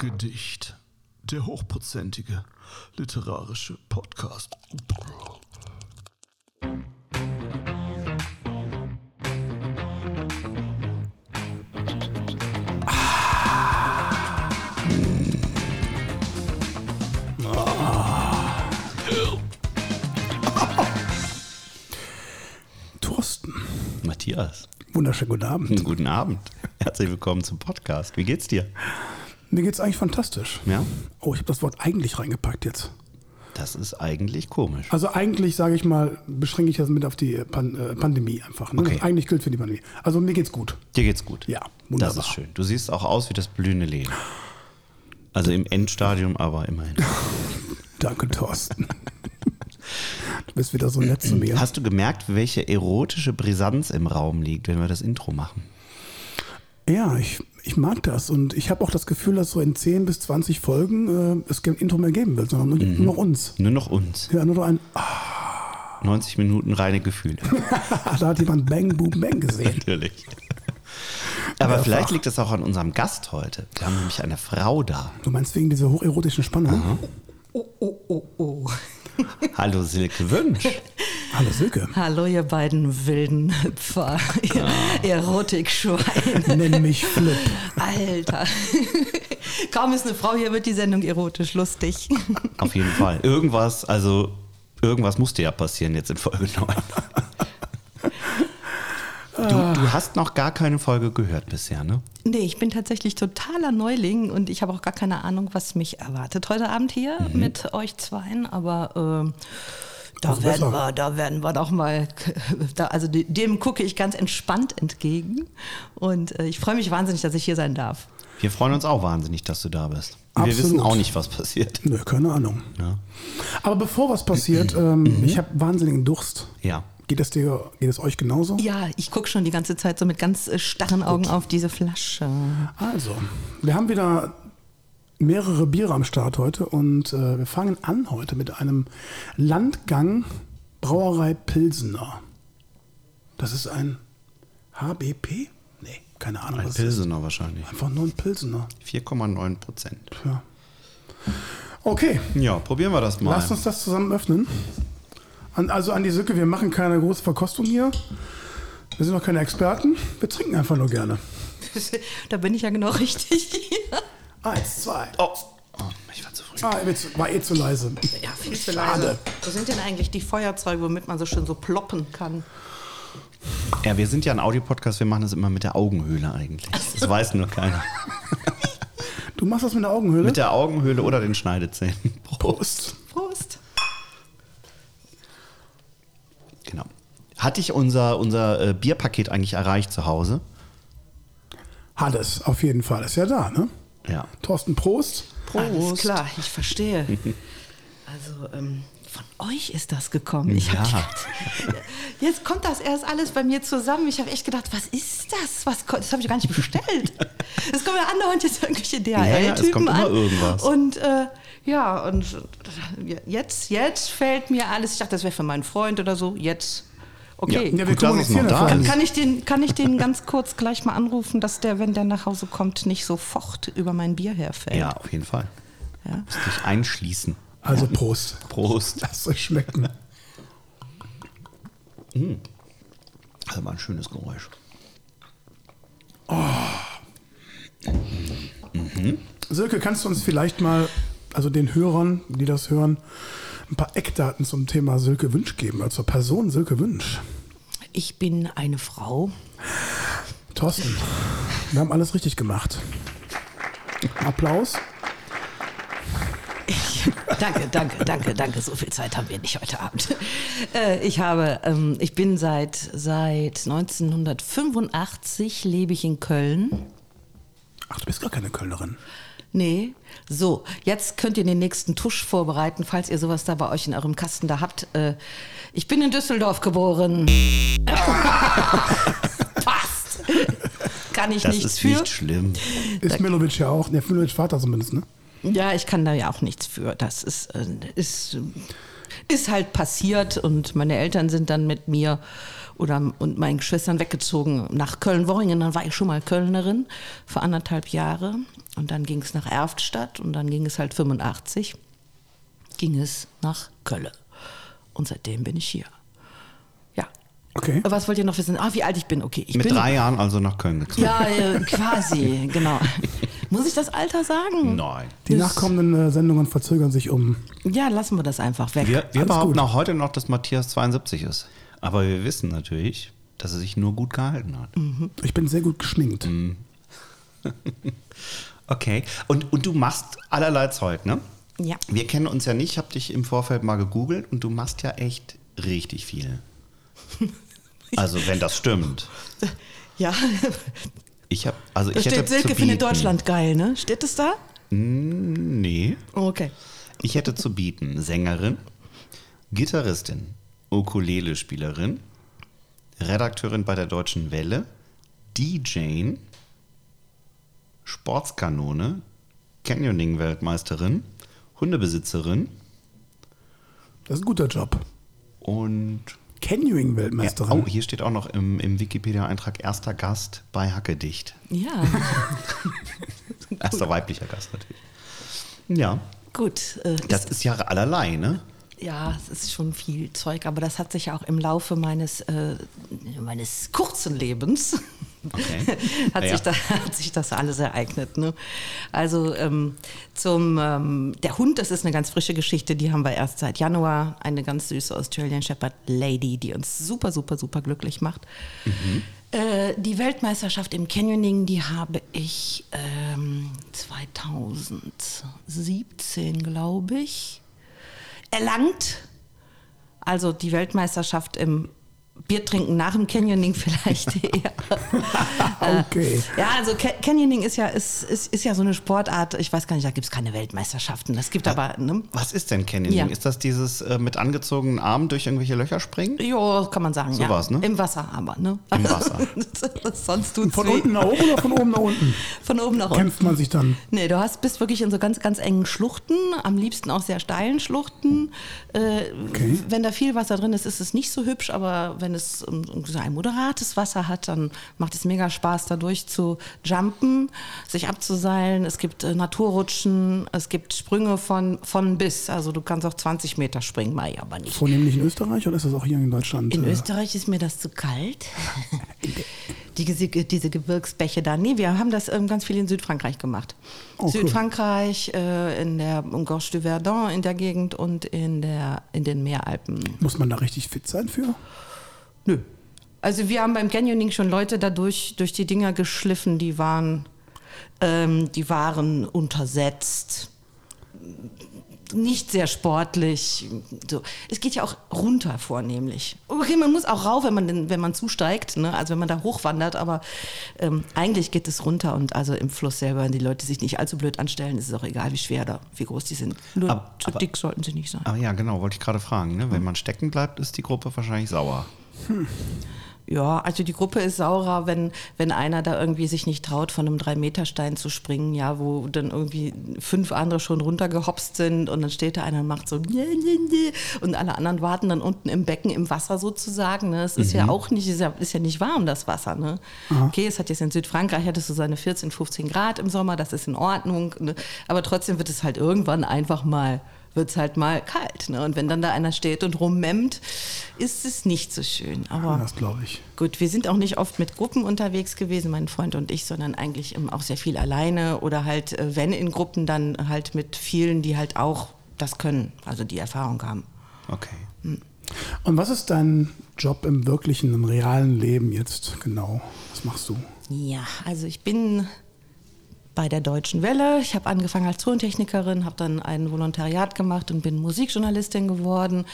Gedicht. Der hochprozentige literarische Podcast. Thorsten, Matthias, wunderschönen guten Abend. guten Abend. Herzlich willkommen zum Podcast. Wie geht's dir? Mir geht's eigentlich fantastisch. Ja? Oh, ich habe das Wort eigentlich reingepackt jetzt. Das ist eigentlich komisch. Also eigentlich, sage ich mal, beschränke ich das mit auf die Pan äh, Pandemie einfach. Ne? Okay. Das eigentlich gilt für die Pandemie. Also mir geht's gut. Dir geht's gut? Ja, wunderbar. Das ist schön. Du siehst auch aus wie das blühende Leben. Also im Endstadium, aber immerhin. Danke, Thorsten. du bist wieder so nett zu mir. Hast du gemerkt, welche erotische Brisanz im Raum liegt, wenn wir das Intro machen? Ja, ich, ich mag das und ich habe auch das Gefühl, dass so in 10 bis 20 Folgen äh, es kein Intro mehr geben wird, sondern nur, Mhm. nur noch uns. Nur noch uns. Ja, nur noch ein, ah, 90 Minuten reine Gefühle. da hat jemand Bang Boom Bang gesehen. Natürlich. Aber Mehrfach. vielleicht liegt es auch an unserem Gast heute. Wir haben nämlich eine Frau da. Du meinst wegen dieser hocherotischen Spannung? Oh, oh, oh, oh. Hallo Silke Wünsch. Hallo Silke. Hallo, ihr beiden wilden Hüpfer, ihr Erotikschweine. Nenn mich Flip. Alter. Kaum ist eine Frau hier, wird die Sendung erotisch lustig. Auf jeden Fall. Irgendwas, also irgendwas musste ja passieren jetzt in Folge 9. Du, du hast noch gar keine Folge gehört bisher, ne? Nee, ich bin tatsächlich totaler Neuling und ich habe auch gar keine Ahnung, was mich erwartet heute Abend hier mit euch zweien, aber äh, da, werden wir, da werden wir doch mal, da, also de- dem gucke ich ganz entspannt entgegen und äh, ich freue mich wahnsinnig, dass ich hier sein darf. Wir freuen uns auch wahnsinnig, dass du da bist. Wir wissen auch nicht, was passiert. Nö, keine Ahnung. Ja. Aber bevor was passiert, ähm, ich habe wahnsinnigen Durst. ja. Geht es dir, geht es euch genauso? Ja, ich gucke schon die ganze Zeit so mit ganz äh, starren Augen auf diese Flasche. Also, wir haben wieder mehrere Biere am Start heute und äh, wir fangen an heute mit einem Landgang Brauerei Pilsener. Das ist ein HBP? Nee, keine Ahnung. Ein was es ist. Pilsener wahrscheinlich. Einfach nur ein Pilsener. 4,9 Prozent. Ja. Okay, Ja, probieren wir das mal. Lasst uns das zusammen öffnen. An, also an die Sücke, wir machen keine große Verkostung hier. Wir sind noch keine Experten. Wir trinken einfach nur gerne. da bin ich ja genau richtig. Eins, zwei. oh. oh, ich war zu früh. Ah, war eh zu leise. ja, viel zu Schade. leise. Wo sind denn eigentlich die Feuerzeuge, womit man so schön so ploppen kann? Ja, wir sind ja ein Audiopodcast, wir machen das immer mit der Augenhöhle eigentlich. Das weiß nur keiner. Du machst das mit der Augenhöhle? Mit der Augenhöhle oder den Schneidezähnen. Prost. Prost. Genau. Hat dich unser, unser äh, Bierpaket eigentlich erreicht zu Hause? Hat es, auf jeden Fall. Ist ja da, ne? Ja. Thorsten, Prost. Alles klar, ich verstehe. Also, ähm, von euch ist das gekommen. Ich hab Ja. gedacht, jetzt kommt das erst alles bei mir zusammen. Ich habe echt gedacht, was ist das? Was, das habe ich gar nicht bestellt. Es kommen ja andauernd jetzt irgendwelche ja, es DHL-Typen kommt immer an. irgendwas. Und äh, ja, und jetzt, jetzt fällt mir alles. Ich dachte, das wäre für meinen Freund oder so. Jetzt, okay. Ja, wir Gut, kommunizieren da ist. Kann ich, den, kann ich den ganz kurz gleich mal anrufen, dass der, wenn der nach Hause kommt, nicht sofort über mein Bier herfällt? Ja, auf jeden Fall. Ja. Musst dich einschließen. Also Prost. Prost. Lasst euch schmecken. Das war ein schönes Geräusch. Silke, kannst du uns vielleicht mal, also den Hörern, die das hören, ein paar Eckdaten zum Thema Silke Wünsch geben, also zur Person Silke Wünsch? Ich bin eine Frau. Thorsten, wir haben alles richtig gemacht. Applaus. Danke, danke, danke, danke. So viel Zeit haben wir nicht heute Abend. Äh, ich habe, ähm, ich bin seit, seit 1985 lebe ich in Köln. Ach, du bist gar keine Kölnerin. Nee. So, jetzt könnt ihr den nächsten Tusch vorbereiten, falls ihr sowas da bei euch in eurem Kasten da habt. Äh, ich bin in Düsseldorf geboren. Passt. Kann ich Das nichts ist für. nicht schlimm. Ist Milovic ja auch, der Milovic Vater zumindest, ne? Ja, ich kann da ja auch nichts für. Das ist, äh, ist, ist halt passiert und meine Eltern sind dann mit mir oder und meinen Geschwistern weggezogen nach Köln-Worringen. Dann war ich schon mal Kölnerin für anderthalb Jahre. Und dann ging es nach Erftstadt und dann ging es halt 85, ging es nach Köln. Und seitdem bin ich hier. Ja. Okay. Was wollt ihr noch wissen? Ah, wie alt ich bin. Okay, ich Mit bin. drei Jahren also nach Köln gezogen. Ja, äh, quasi, genau. Muss ich das Alter sagen? Nein. Die Das- nachkommenden äh, Sendungen verzögern sich um. Ja, lassen wir das einfach weg. Wir, wir behaupten auch heute noch, dass Matthias 72 ist. Aber wir wissen natürlich, dass er sich nur gut gehalten hat. Ich bin sehr gut geschminkt. Okay. Und, und du machst allerlei Zeug, ne? Ja. Wir kennen uns ja nicht, ich habe dich im Vorfeld mal gegoogelt und du machst ja echt richtig viel. Also wenn das stimmt. Ja, Ich habe, also da ich hätte steht Silke zu findet Deutschland geil, ne? Steht es da? Nee. Okay. Ich hätte zu bieten Sängerin, Gitarristin, Ukulele-Spielerin, Redakteurin bei der Deutschen Welle, DJ, Sportskanone, Canyoning-Weltmeisterin, Hundebesitzerin Das ist ein guter Job. und ja, Canyoning-Weltmeisterin. oh, hier steht auch noch im, im Wikipedia-Eintrag erster Gast bei Hackedicht. Ja, Erster weiblicher Gast natürlich. Ja, gut. Äh, das ist ja allerlei, ne? Ja, es ist schon viel Zeug, aber das hat sich ja auch im Laufe meines, äh, meines kurzen Lebens Okay. hat, Ja. sich da, hat sich das alles ereignet. Ne? Also ähm, zum ähm, der Hund, das ist eine ganz frische Geschichte, die haben wir erst seit Januar. Eine ganz süße Australian Shepherd Lady, die uns super, super, super glücklich macht. Äh, die Weltmeisterschaft im Canyoning, die habe ich ähm, 2017, glaube ich, erlangt. Also die Weltmeisterschaft im Biertrinken nach dem Canyoning vielleicht eher. Okay. Ja, also Ca- Canyoning ist ja, ist, ist, ist ja so eine Sportart, ich weiß gar nicht, da gibt es keine Weltmeisterschaften. Das gibt aber, ne? Was ist denn Canyoning? Ja. Ist das dieses äh, mit angezogenen Armen durch irgendwelche Löcher springen? Jo, kann man sagen. So ja. war's, ne? Im Wasser aber, ne? Im Wasser. Sonst tut's Von weh. unten nach oben oder von oben nach unten? Von oben nach unten. Kämpft man sich dann. Nee, du hast, bist wirklich in so ganz, ganz engen Schluchten, am liebsten auch sehr steilen Schluchten. Äh, Okay. Wenn da viel Wasser drin ist, ist es nicht so hübsch, aber wenn es ähm, so ein moderates Wasser hat, dann macht es mega Spaß, dadurch zu jumpen, sich abzuseilen. Es gibt äh, Naturrutschen, es gibt Sprünge von, von bis. Also du kannst auch 20 Meter springen, Mai aber nicht. Vornehmlich in Österreich oder ist das auch hier in Deutschland? In äh, Österreich ist mir das zu kalt. Die, diese Gebirgsbäche da. Nee, wir haben das ähm, ganz viel in Südfrankreich gemacht. Oh, cool. Südfrankreich, äh, in der Gorge du Verdun in der Gegend und in, der, in den Meeralpen. Muss man da richtig fit sein für? Nö. Also wir haben beim Canyoning schon Leute dadurch durch die Dinger geschliffen, die waren, ähm, die waren untersetzt, nicht sehr sportlich. So. Es geht ja auch runter vornehmlich. Okay, man muss auch rauf, wenn man, wenn man zusteigt, ne? also wenn man da hochwandert, aber ähm, eigentlich geht es runter und also im Fluss selber, wenn die Leute sich nicht allzu blöd anstellen, ist es auch egal, wie schwer oder wie groß die sind. Nur Aber- zu aber- dick sollten sie nicht sein. Aber ja, genau, wollte ich gerade fragen. Ne? Wenn man stecken bleibt, ist die Gruppe wahrscheinlich sauer. Ja, also die Gruppe ist saurer, wenn, wenn einer da irgendwie sich nicht traut, von einem Drei-Meter-Stein zu springen, ja, wo dann irgendwie fünf andere schon runtergehopst sind und dann steht da einer und macht so und alle anderen warten dann unten im Becken im Wasser sozusagen. Ne? Es ist ja auch nicht, ist ja, ist ja nicht warm, das Wasser. Ne? Okay, es hat jetzt in Südfrankreich, hattest du seine 14, 15 Grad im Sommer, das ist in Ordnung, ne? aber trotzdem wird es halt irgendwann einfach mal wird es halt mal kalt. Ne? Und wenn dann da einer steht und rummemmt, ist es nicht so schön. Aber Das glaube ich. Gut, wir sind auch nicht oft mit Gruppen unterwegs gewesen, mein Freund und ich, sondern eigentlich auch sehr viel alleine oder halt, äh, wenn in Gruppen, dann halt mit vielen, die halt auch das können, also die Erfahrung haben. Okay. Und was ist dein Job im wirklichen, im realen Leben jetzt genau? Was machst du? Ja, also ich bin bei der Deutschen Welle. Ich habe angefangen als Tontechnikerin, habe dann ein Volontariat gemacht und bin Musikjournalistin geworden.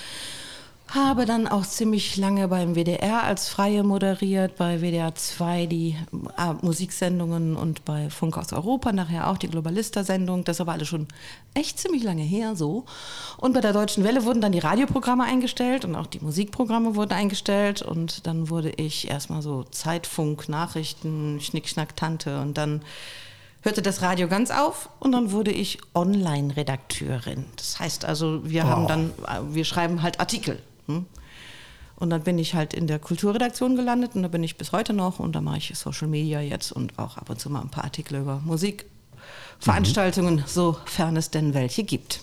Habe dann auch ziemlich lange beim WDR als Freie moderiert, bei WDR 2 die äh, Musiksendungen und bei Funk aus Europa nachher auch die Globalista-Sendung. Das aber alles schon echt ziemlich lange her so. Und bei der Deutschen Welle wurden dann die Radioprogramme eingestellt und auch die Musikprogramme wurden eingestellt. Und dann wurde ich erstmal so Zeitfunk, Nachrichten, Schnick, Schnack, Tante und dann hörte das Radio ganz auf und dann wurde ich Online-Redakteurin. Das heißt also, wir haben dann, wir schreiben halt Artikel. Hm? Und dann bin ich halt in der Kulturredaktion gelandet und da bin ich bis heute noch und da mache ich Social Media jetzt und auch ab und zu mal ein paar Artikel über Musikveranstaltungen, mhm. sofern es denn welche gibt.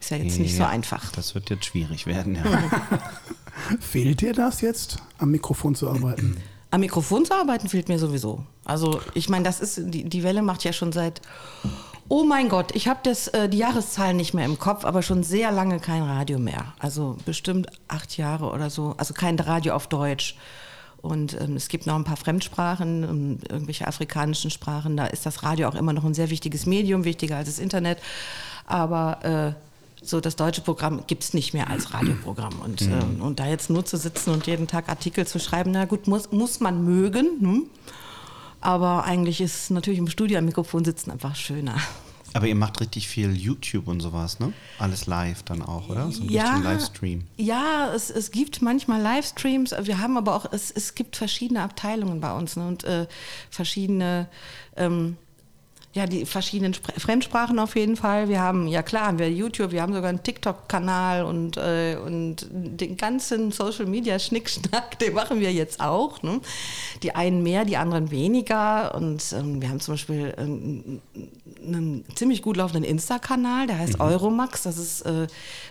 Ist ja jetzt nicht ja, so einfach. Das wird jetzt schwierig werden, ja. Fehlt dir das jetzt, am Mikrofon zu arbeiten? Am Mikrofon zu arbeiten fehlt mir sowieso. Also ich meine, das ist, die, die Welle macht ja schon seit, oh mein Gott, ich habe äh, die Jahreszahlen nicht mehr im Kopf, aber schon sehr lange kein Radio mehr. Also bestimmt acht Jahre oder so. Also kein Radio auf Deutsch. Und ähm, es gibt noch ein paar Fremdsprachen, ähm, irgendwelche afrikanischen Sprachen. Da ist das Radio auch immer noch ein sehr wichtiges Medium, wichtiger als das Internet. Aber äh, so das deutsche Programm gibt es nicht mehr als Radioprogramm. Und, mhm. ähm, und da jetzt nur zu sitzen und jeden Tag Artikel zu schreiben, na gut, muss, muss man mögen. Hm? Aber eigentlich ist natürlich im Studio am Mikrofon sitzen einfach schöner. Aber ihr macht richtig viel YouTube und sowas, ne? Alles live dann auch, oder? So ein ja, Livestream. Ja, es, es gibt manchmal Livestreams. Wir haben aber auch, es, es gibt verschiedene Abteilungen bei uns ne? und äh, verschiedene ähm, ja, die verschiedenen Spr Fremdsprachen auf jeden Fall. Wir haben, ja klar, haben wir YouTube, wir haben sogar einen TikTok-Kanal und, äh, und den ganzen Social Media Schnickschnack, den machen wir jetzt auch. Ne? Die einen mehr, die anderen weniger. Und ähm, wir haben zum Beispiel ähm, einen ziemlich gut laufenden Insta-Kanal, der heißt mhm. Euromax. Das ist, äh,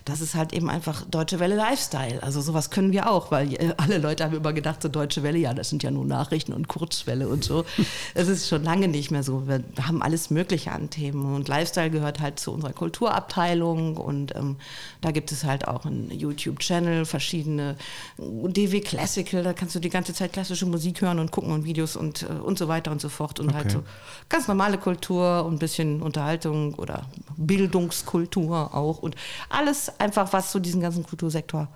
das ist halt eben einfach Deutsche Welle Lifestyle. Also sowas können wir auch, weil äh, alle Leute haben immer gedacht, so Deutsche Welle, ja, das sind ja nur Nachrichten und Kurzwelle und so. Es ist schon lange nicht mehr so. Wir haben alle alles Mögliche an Themen. Und Lifestyle gehört halt zu unserer Kulturabteilung und ähm, da gibt es halt auch einen YouTube-Channel, verschiedene DW Classical, da kannst du die ganze Zeit klassische Musik hören und gucken und Videos und, äh, und so weiter und so fort. Und halt okay. halt so ganz normale Kultur und ein bisschen Unterhaltung oder Bildungskultur auch und alles einfach, was so diesen ganzen Kultursektor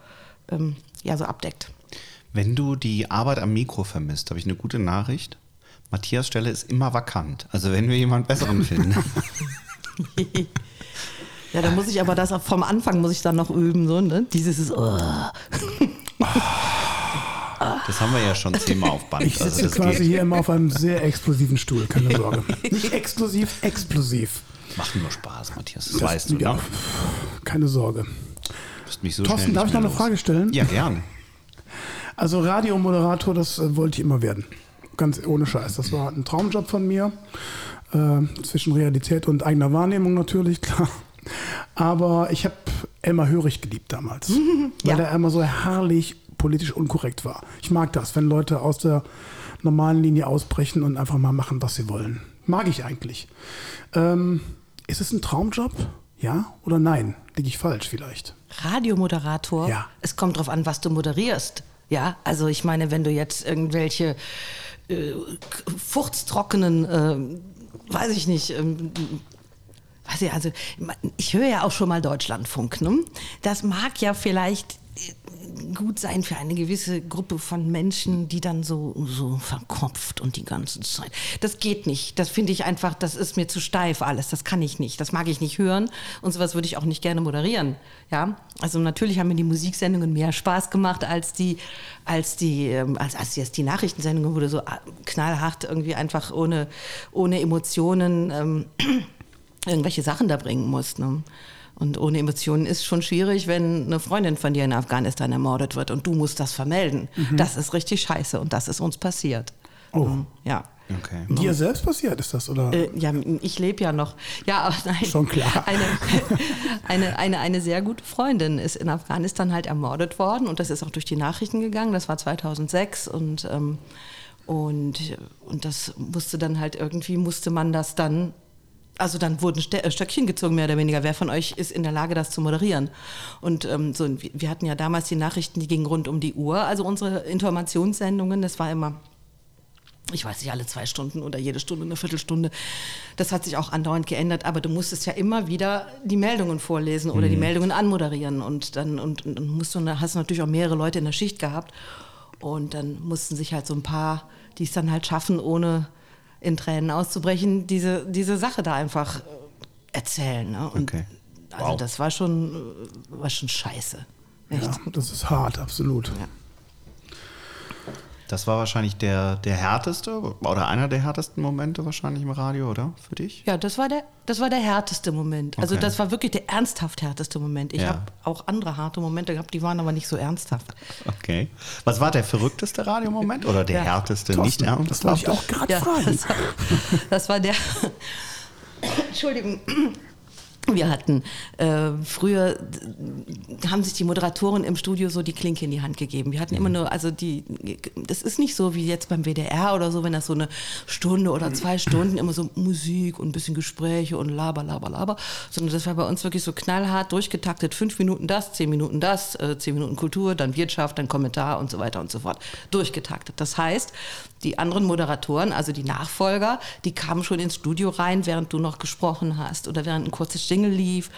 ähm, ja so abdeckt. Wenn du die Arbeit am Mikro vermisst, habe ich eine gute Nachricht. Matthias Stelle ist immer vakant. Also wenn wir jemanden besseren finden. ja, dann muss ich aber das vom Anfang muss ich dann noch üben, so, ne? Dieses ist. Oh. Das haben wir ja schon zehnmal auf Band. Ich sitze also quasi geht. hier immer auf einem sehr explosiven Stuhl, keine Sorge. Nicht exklusiv, explosiv. Macht nur Spaß, Matthias. Das, das weißt du, ja. Ne? Keine Sorge. So Thorsten, darf ich noch eine Frage stellen? Ja, gern. Also Radiomoderator, das äh, wollte ich immer werden. Ganz ohne Scheiß. Das war ein Traumjob von mir. Äh, zwischen Realität und eigener Wahrnehmung natürlich, klar. Aber ich habe Elmar Hörig geliebt damals. weil er immer so herrlich politisch unkorrekt war. Ich mag das, wenn Leute aus der normalen Linie ausbrechen und einfach mal machen, was sie wollen. Mag ich eigentlich. Ähm, ist es ein Traumjob? Ja oder nein? Liege ich falsch vielleicht? Radiomoderator? Ja. Es kommt darauf an, was du moderierst. Ja, also ich meine, wenn du jetzt irgendwelche äh, furztrockenen, äh, weiß ich nicht, ähm, weiß ich, also ich höre ja auch schon mal Deutschlandfunk. Ne? Das mag ja vielleicht gut sein für eine gewisse Gruppe von Menschen, die dann so, so verkopft und die ganze Zeit. Das geht nicht. Das finde ich einfach, das ist mir zu steif alles. Das kann ich nicht. Das mag ich nicht hören. Und sowas würde ich auch nicht gerne moderieren. Ja, also natürlich haben mir die Musiksendungen mehr Spaß gemacht als die, als die, ähm, als, als jetzt die Nachrichtensendungen, wo du so ah, knallhart irgendwie einfach ohne, ohne Emotionen ähm, irgendwelche Sachen da bringen musst. Ne? Und ohne Emotionen ist schon schwierig, wenn eine Freundin von dir in Afghanistan ermordet wird und du musst das vermelden. Mhm. Das ist richtig scheiße und das ist uns passiert. Oh. Ja. Okay. Dir selbst passiert ist das, oder? Äh, ja, ich lebe ja noch. Ja, nein. Schon klar. Eine, eine, eine, eine sehr gute Freundin ist in Afghanistan halt ermordet worden und das ist auch durch die Nachrichten gegangen. Das war 2006 und, ähm, und, und das musste dann halt irgendwie, musste man das dann also dann wurden äh, Stöckchen gezogen, mehr oder weniger. Wer von euch ist in der Lage, das zu moderieren? Und ähm, so, wir hatten ja damals die Nachrichten, die gingen rund um die Uhr. Also unsere Informationssendungen, das war immer, ich weiß nicht, alle zwei Stunden oder jede Stunde, eine Viertelstunde. Das hat sich auch andauernd geändert, aber du musstest ja immer wieder die Meldungen vorlesen oder mhm. die Meldungen anmoderieren. Und dann und, und musst du, hast du natürlich auch mehrere Leute in der Schicht gehabt. Und dann mussten sich halt so ein paar, die es dann halt schaffen, ohne in Tränen auszubrechen, diese, diese Sache da einfach erzählen. Ne? Und okay. Also wow. das war schon, war schon scheiße. Echt. Ja, das ist hart, absolut. Ja. Das war wahrscheinlich der, der härteste oder einer der härtesten Momente wahrscheinlich im Radio, oder? Für dich? Ja, das war der, das war der härteste Moment. Also Okay. das war wirklich der ernsthaft härteste Moment. Ich Ja. habe auch andere harte Momente gehabt, die waren aber nicht so ernsthaft. Okay. Was war der verrückteste Radiomoment oder der Ja. härteste, nicht Thorsten, ernst? Das wollte ich auch gerade Ja, fragen. das, war, das war der. Entschuldigung. Wir hatten äh, früher haben sich die Moderatoren im Studio so die Klinke in die Hand gegeben. Wir hatten immer nur, also die, das ist nicht so wie jetzt beim WDR oder so, wenn das so eine Stunde oder zwei Stunden immer so Musik und ein bisschen Gespräche und laber, laber, laber, sondern das war bei uns wirklich so knallhart durchgetaktet. Fünf Minuten das, zehn Minuten das, äh, zehn Minuten Kultur, dann Wirtschaft, dann Kommentar und so weiter und so fort. Durchgetaktet. Das heißt, die anderen Moderatoren, also die Nachfolger, die kamen schon ins Studio rein, während du noch gesprochen hast oder während ein kurzes Jingle lief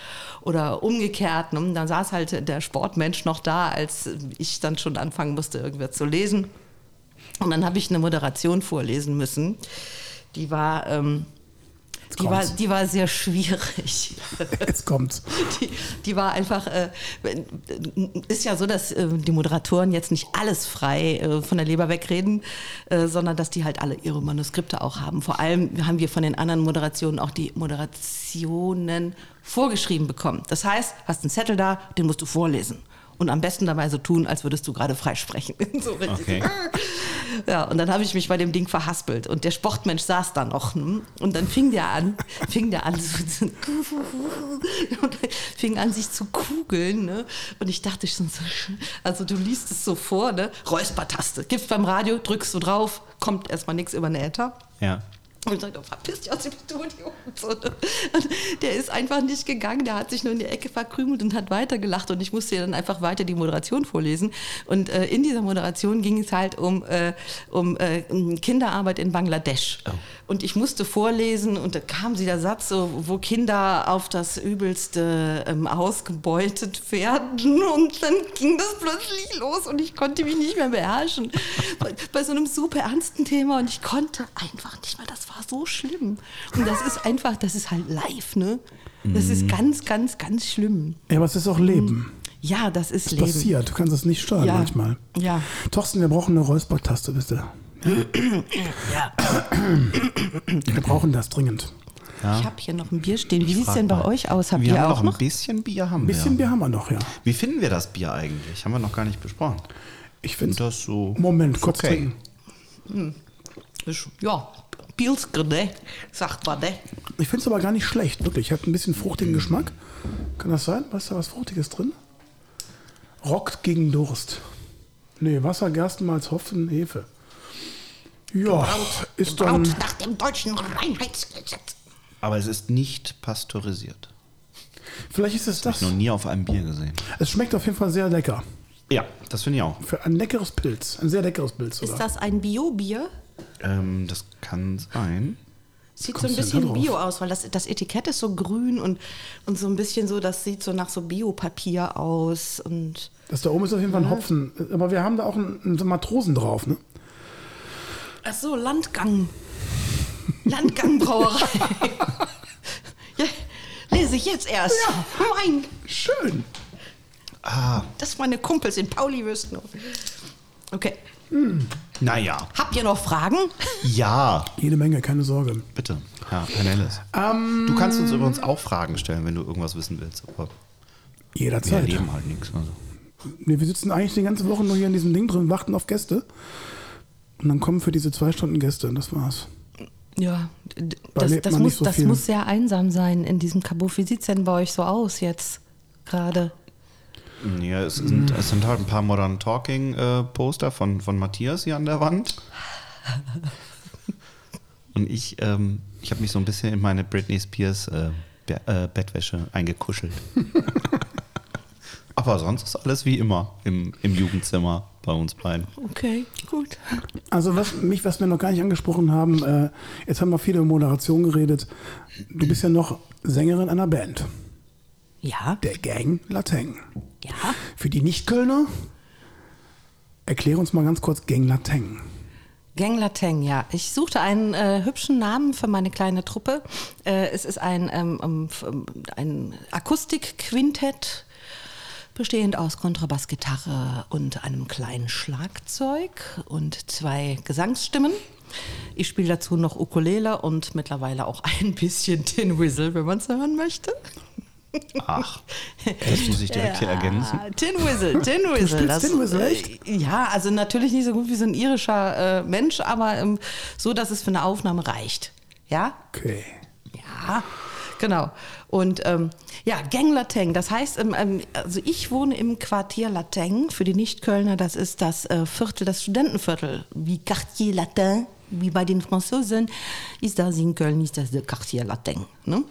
oder umgekehrt. Ne? Dann saß halt der Sportmensch noch da, als ich dann schon anfangen musste, irgendwer zu lesen. Und dann habe ich eine Moderation vorlesen müssen. Die war, ähm, die war, die war sehr schwierig. Jetzt kommt's. Die, die war einfach, äh, ist ja so, dass äh, die Moderatoren jetzt nicht alles frei äh, von der Leber wegreden, äh, sondern dass die halt alle ihre Manuskripte auch haben. Vor allem haben wir von den anderen Moderationen auch die Moderationen vorgeschrieben bekommen. Das heißt, hast einen Zettel da, den musst du vorlesen. Und am besten dabei so tun, als würdest du gerade freisprechen. so richtig. Okay. Ja, und dann habe ich mich bei dem Ding verhaspelt und der Sportmensch saß da noch. hm? Und dann fing der an, fing der an, so, fing an, sich zu kugeln. Ne? Und ich dachte schon so, also du liest es so vor, ne? Räuspertaste. Gibt's beim Radio, drückst du drauf, kommt erstmal nichts über den Äther. Ja. Und ich sagte, verpiss dich aus dem Studio. Und, so, ne? und der ist einfach nicht gegangen, der hat sich nur in die Ecke verkrümelt und hat weitergelacht. Und ich musste ja dann einfach weiter die Moderation vorlesen. Und äh, in dieser Moderation ging es halt um, äh, um äh, um Kinderarbeit in Bangladesch. Und ich musste vorlesen und da kam dieser Satz, so, wo Kinder auf das Übelste ähm, ausgebeutet werden. Und dann ging das plötzlich los und ich konnte mich nicht mehr beherrschen. bei, bei so einem super ernsten Thema und ich konnte einfach nicht mehr. Das war so schlimm. Und das ist einfach, das ist halt live, ne? Das ist ganz, ganz, ganz schlimm. Ja, aber es ist auch Leben. Ja, das ist Es Leben. passiert. Du kannst es nicht steuern Ja. manchmal. Ja. Thorsten, wir brauchen eine Räuspertaste, bitte. Ja. Wir brauchen das dringend. Ich habe hier noch ein Bier stehen. Wie sieht es denn bei mal. euch aus? Habt wir ihr haben auch noch ein bisschen Bier, haben Ein bisschen wir. Bier haben wir noch, ja. Wie finden wir das Bier eigentlich? Haben wir noch gar nicht besprochen. Ich Finde das so. Moment, kurz okay. trinken. Ist- Ja, Pilsker, ne? Sagt man, ne? Ich finde es aber gar nicht schlecht, wirklich. Hat ein bisschen fruchtigen Geschmack. Kann das sein? Was ist da was Fruchtiges drin? Rockt gegen Durst. Nee, Wasser, Gerstenmalz, Hopfen, Hefe. Ja, ist dann. Braut nach dem deutschen Reinheitsgesetz. Aber es ist nicht pasteurisiert. Vielleicht ist es das. Noch nie auf einem Bier gesehen. Es schmeckt auf jeden Fall sehr lecker. Ja, das finde ich auch. Für ein leckeres Pilz. Ein sehr leckeres Pilz sogar. Ist das ein Bio-Bier? Ähm, das kann sein. Sieht so ein bisschen? Bio aus, weil das, das Etikett ist so grün und, und so ein bisschen so, das sieht so nach so Biopapier aus. Und Das da oben ist auf jeden Fall ein Hopfen. Aber wir haben da auch einen, einen Matrosen drauf, ne? Ach so, Landgang. Landgangbrauerei. ja, lese ich jetzt erst. Mein, Schön. das meine Kumpels in Pauli wüssten. Okay. Naja. Habt ihr noch Fragen? Ja, Jede Menge, keine Sorge. bitte. Ja, Herr Nellis. du kannst uns übrigens auch Fragen stellen, wenn du irgendwas wissen willst. Aber wir Jederzeit. erleben halt nichts. Also. Nee, wir sitzen eigentlich die ganze Woche nur hier in diesem Ding drin, warten auf Gäste. Und dann kommen für diese zwei Stunden Gäste und das war's. Ja, das, das, muss, so das muss sehr einsam sein in diesem Kabuff. Wie sieht es denn bei euch so aus jetzt gerade? Ja, es sind, es sind halt ein paar Modern Talking äh, Poster von, von Matthias hier an der Wand. Und ich, ähm, ich habe mich so ein bisschen in meine Britney Spears äh, Be äh, Bettwäsche eingekuschelt. Aber sonst ist alles wie immer im, im Jugendzimmer bei uns beiden. Okay, gut. Also was mich, was wir noch gar nicht angesprochen haben, äh, jetzt haben wir viel über Moderation geredet. Du bist ja noch Sängerin einer Band, Ja, der Gang Lateng. ja. Für die Nicht-Kölner, erklär uns mal ganz kurz Gang Lateng. Gang Lateng, ja. Ich suchte einen äh, hübschen Namen für meine kleine Truppe. Äh, es ist ein, ähm, ähm, ähm, ein Akustikquintett bestehend aus Kontrabassgitarre und einem kleinen Schlagzeug und zwei Gesangsstimmen. Ich spiele dazu noch Ukulele und mittlerweile auch ein bisschen Tin Whistle, wenn man es hören möchte. Ach, das muss ich direkt hier ergänzen. Tin Whistle, Tin Whistle. spielst Tin Whistle, echt? äh, Ja, also natürlich nicht so gut wie so ein irischer äh, Mensch, aber ähm, so, dass es für eine Aufnahme reicht. Ja? Okay. Ja, genau. Und ähm, ja, Gang Lateng, das heißt, ähm, ähm, also ich wohne im Quartier Lateng, für die Nicht-Kölner, das ist das äh, Viertel, das Studentenviertel, wie Quartier Latin, wie bei den Franzosen, ist das in Köln, ist das der Quartier Lateng. Ne?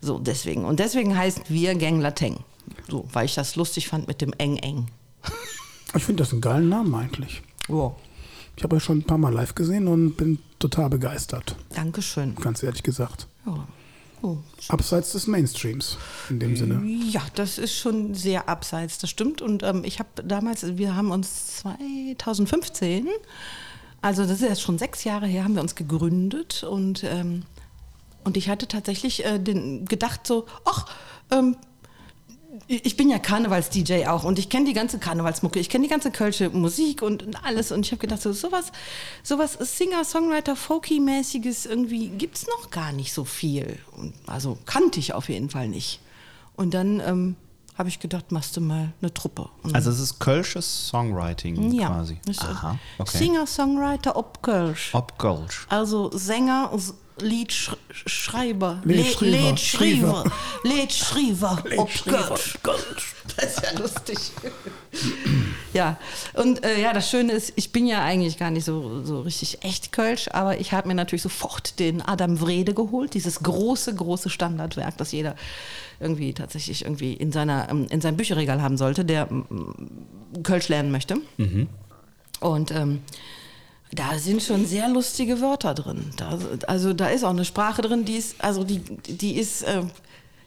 So, deswegen. Und deswegen heißt wir Gang Lateng. So, weil ich das lustig fand mit dem Eng Eng. Ich finde das einen geilen Namen eigentlich. Ja, Ich habe euch schon ein paar Mal live gesehen und bin total begeistert. Dankeschön. Ganz ehrlich gesagt. Ja. Oh, Abseits des Mainstreams in dem Sinne. Ja, das ist schon sehr abseits, das stimmt. Und ähm, ich habe damals, wir haben uns 2015, also das ist jetzt schon sechs Jahre her, haben wir uns gegründet und, ähm, und ich hatte tatsächlich äh, den, gedacht so, ach, ähm, ich bin ja Karnevals-DJ auch und ich kenne die ganze Karnevalsmucke, ich kenne die ganze kölsche Musik und, und alles und ich habe gedacht, so sowas, sowas Singer-Songwriter, Folky-mäßiges irgendwie gibt's noch gar nicht so viel. Und, also kannte ich auf jeden Fall nicht. Und dann ähm, habe ich gedacht, machst du mal eine Truppe. Und Also es ist kölsches Songwriting ja, quasi. Aha, okay. Singer-Songwriter ob Kölsch. Ob Kölsch. Also Sänger, Liedschreiber, Liedschreiber, Liedschreiber, Liedschreiber, Kölsch. Das ist ja lustig. ja, und äh, ja, das Schöne ist, ich bin ja eigentlich gar nicht so, so richtig echt Kölsch, aber ich habe mir natürlich sofort den Adam Wrede geholt, dieses große, große Standardwerk, das jeder irgendwie tatsächlich irgendwie in, seiner, ähm, in seinem Bücherregal haben sollte, der mm, Kölsch lernen möchte. Und ähm, da sind schon sehr lustige Wörter drin. Da, also da ist auch eine Sprache drin, die ist, also die, die ist, äh,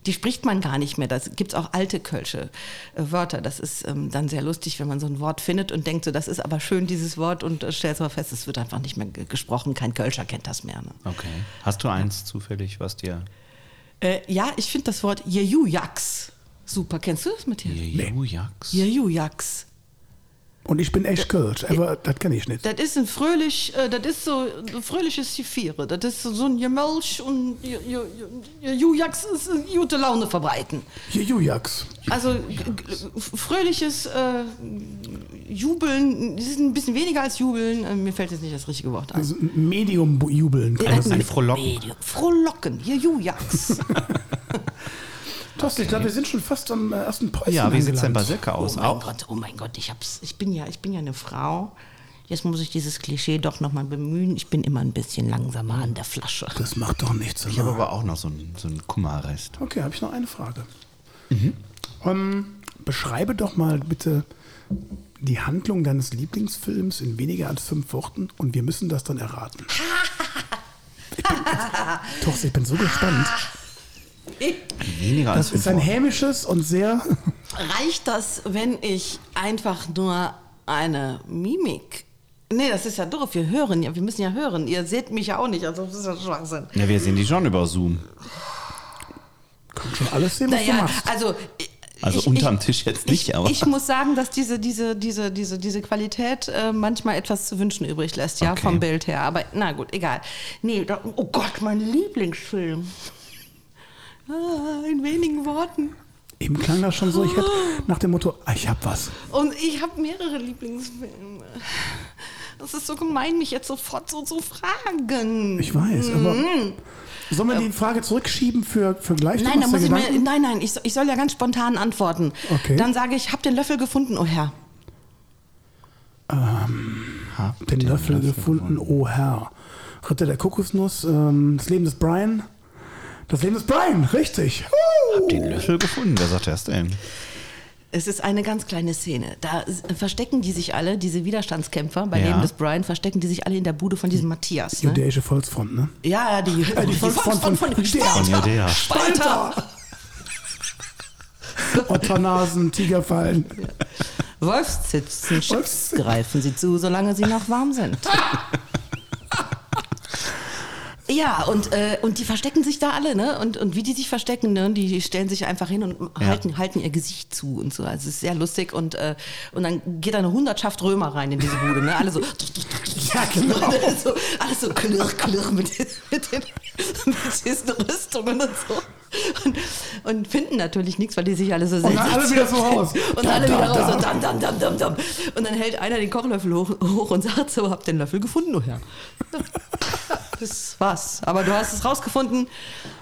die spricht man gar nicht mehr. Da gibt es auch alte Kölsche äh, Wörter. Das ist ähm, dann sehr lustig, wenn man so ein Wort findet und denkt, so, das ist aber schön, dieses Wort, und äh, stellt aber fest, es wird einfach nicht mehr ge- gesprochen. Kein Kölscher kennt das mehr. Ne? Okay. Hast du eins zufällig, was dir. Äh, ja, ich finde das Wort Jejujaks super. Kennst du das, Matthias? Jejujax? Jejujaks. Und ich bin echt Kölsch, aber das kenne ich nicht. Das ist ein fröhlich, äh, das ist so ein fröhliches Zifiere. Das ist so ein Gemölch und Ju- Ju- Ju- Jujax ist gute Laune verbreiten. Jujaks. Also fröhliches äh, Jubeln, das ist ein bisschen weniger als Jubeln. Äh, mir fällt jetzt nicht das richtige Wort ein. Also Medium jubeln. Ein, ein Frohlocken. Medium. Frohlocken, hier Jujax. Thorsten, ich glaube, wir sind schon fast am äh, ersten Päuschen Ja, wie sieht es denn bei. Silke Oh aus? mein Auch? Gott, oh mein Gott, ich hab's, ich bin ja, ich bin ja eine Frau. Jetzt muss ich dieses Klischee doch nochmal bemühen. Ich bin immer ein bisschen langsamer an der Flasche. Das macht doch nichts. Ich habe aber auch noch so einen, so einen Kummerrest. Okay, habe ich noch eine Frage. Mhm. Ähm, beschreibe doch mal bitte die Handlung deines Lieblingsfilms in weniger als fünf Worten und wir müssen das dann erraten. Ich bin, Thorsten, ich bin so gespannt. Weniger als Das ist ein hämisches und sehr. Reicht das, wenn ich einfach nur eine Mimik. Nee, das ist ja doof. Wir hören ja, wir müssen ja hören. Ihr seht mich ja auch nicht, also das ist ja Schwachsinn. Ja, wir sehen die schon über Zoom. Kann schon alles sehen, was du Naja, machst. also. Also unterm Tisch jetzt nicht, ich, aber- Ich muss sagen, dass diese, diese, diese, diese, diese Qualität äh, manchmal etwas zu wünschen übrig lässt, ja, Okay. vom Bild her. Aber na gut, egal. Nee, da, oh Gott, mein Lieblingsfilm. Ah, in wenigen Worten. Eben klang das schon so, ich hätte nach dem Motto, ah, ich hab was. Und ich habe mehrere Lieblingsfilme. Das ist so gemein, mich jetzt sofort so zu fragen. Ich weiß, aber. Sollen wir die Frage zurückschieben für, für gleich? Nein, da muss ich mir, Gedanken? nein, nein, ich, so- ich soll ja ganz spontan antworten. Okay. Dann sage ich, hab den Löffel gefunden, oh Herr. Hab Den Löffel gefunden, oh Herr. Ritter der Kokosnuss, ähm, das Leben des Brian. Das Leben des Brian, richtig. Uh. Den Löffel gefunden. Wer sagt das denn? Es ist eine ganz kleine Szene. Da verstecken die sich alle, diese Widerstandskämpfer bei Ja. Leben des Brian, verstecken die sich alle in der Bude von diesem Matthias. Ne? Judäische Volksfront, ne? Ja, ja, die, Äh, die Volksfront von von, Judäa. Von Sparta. Judäa. Sparta. Otternasen, Tigerfallen. Wolfszitzen, Wolfs- greifen Sie zu, solange Sie noch warm sind. Ja, und, äh, und die verstecken sich da alle, ne? Und, und wie die sich verstecken, ne? Die stellen sich einfach hin und Ja. halten, halten ihr Gesicht zu und so. Also es ist sehr lustig und, äh, und dann geht da eine Hundertschaft Römer rein in diese Bude, ne? Alle so. Ja, genau. Alles so, alles so klirr, klirr mit, den- mit, den, mit diesen Rüstungen und so. Und, und finden natürlich nichts, weil die sich alle so Und dann alle wieder so raus. Und alle wieder raus und dam, dam, dam, dam, dam. Und dann hält einer den Kochlöffel hoch, hoch und sagt so, hab den Löffel gefunden, oh Herr. Das war's. Aber du hast es rausgefunden.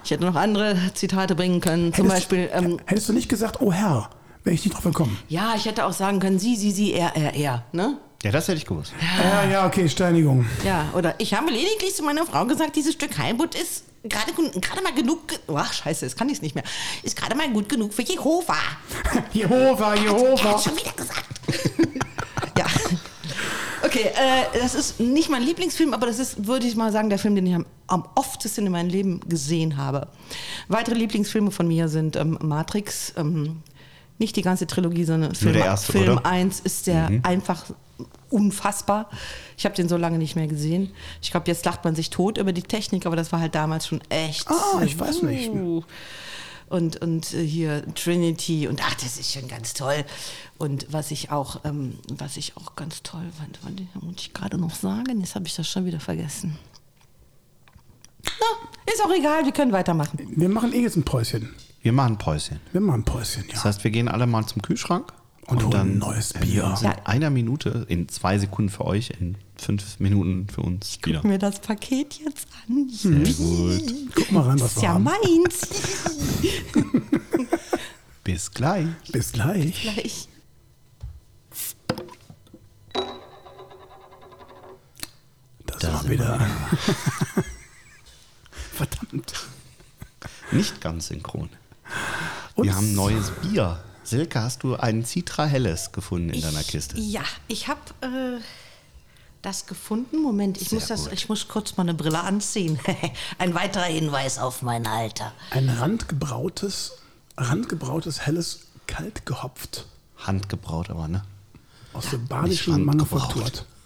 Ich hätte noch andere Zitate bringen können. Zum Hättest- Beispiel, ähm, Hättest du nicht gesagt, oh Herr, wäre ich nicht drauf gekommen. ja, ich hätte auch sagen können, sie, sie, sie, er, er, er. Ne? Ja, das hätte ich gewusst. Ja, ja, okay, Steinigung. Ja, oder ich habe lediglich zu meiner Frau gesagt, dieses Stück Heilbutt ist gerade gerade mal genug. ge- Oh, ach, scheiße, das kann ich nicht mehr. Ist gerade mal gut genug für Jehova. Jehova, Jehova. hat schon wieder gesagt. ja. Okay, äh, das ist nicht mein Lieblingsfilm, aber das ist, würde ich mal sagen, der Film, den ich am, am oftesten in meinem Leben gesehen habe. Weitere Lieblingsfilme von mir sind ähm, Matrix, ähm, nicht die ganze Trilogie, sondern Film, der erste, Film oder? Mhm. 1 ist der einfach unfassbar. Ich habe den so lange nicht mehr gesehen. Ich glaube, jetzt lacht man sich tot über die Technik, aber das war halt damals schon echt. Ah, ich weiß nicht. Und, und äh, hier Trinity und ach, das ist schon ganz toll. Und was ich auch, ähm, was ich auch ganz toll fand, muss ich gerade noch sagen, jetzt habe ich das schon wieder vergessen. Na, ist auch egal, wir können weitermachen. Wir machen eh jetzt ein Päuschen. Wir machen ein Päuschen. Wir machen ein Päuschen, ja. Das heißt, wir gehen alle mal zum Kühlschrank Und holen ein neues Bier. in Ja. einer Minute, in zwei Sekunden für euch, in fünf Minuten für uns wieder. Guck mir das Paket jetzt an. Sehr gut. Guck mal rein, was Ist wir ja haben. meins. Bis gleich. Bis gleich. Gleich. Das war wieder. Verdammt. Nicht ganz synchron. Und Wir haben neues Bier. Silke, hast du ein Citra Helles gefunden in deiner Kiste? Ja, ich habe äh, das gefunden. Moment, ich Sehr muss, das, gut. ich muss kurz mal eine Brille anziehen. Ein weiterer Hinweis auf mein Alter. ein randgebrautes, randgebrautes, helles, kalt gehopft. Handgebraut aber, ne? Aus der badischen. Manufaktur.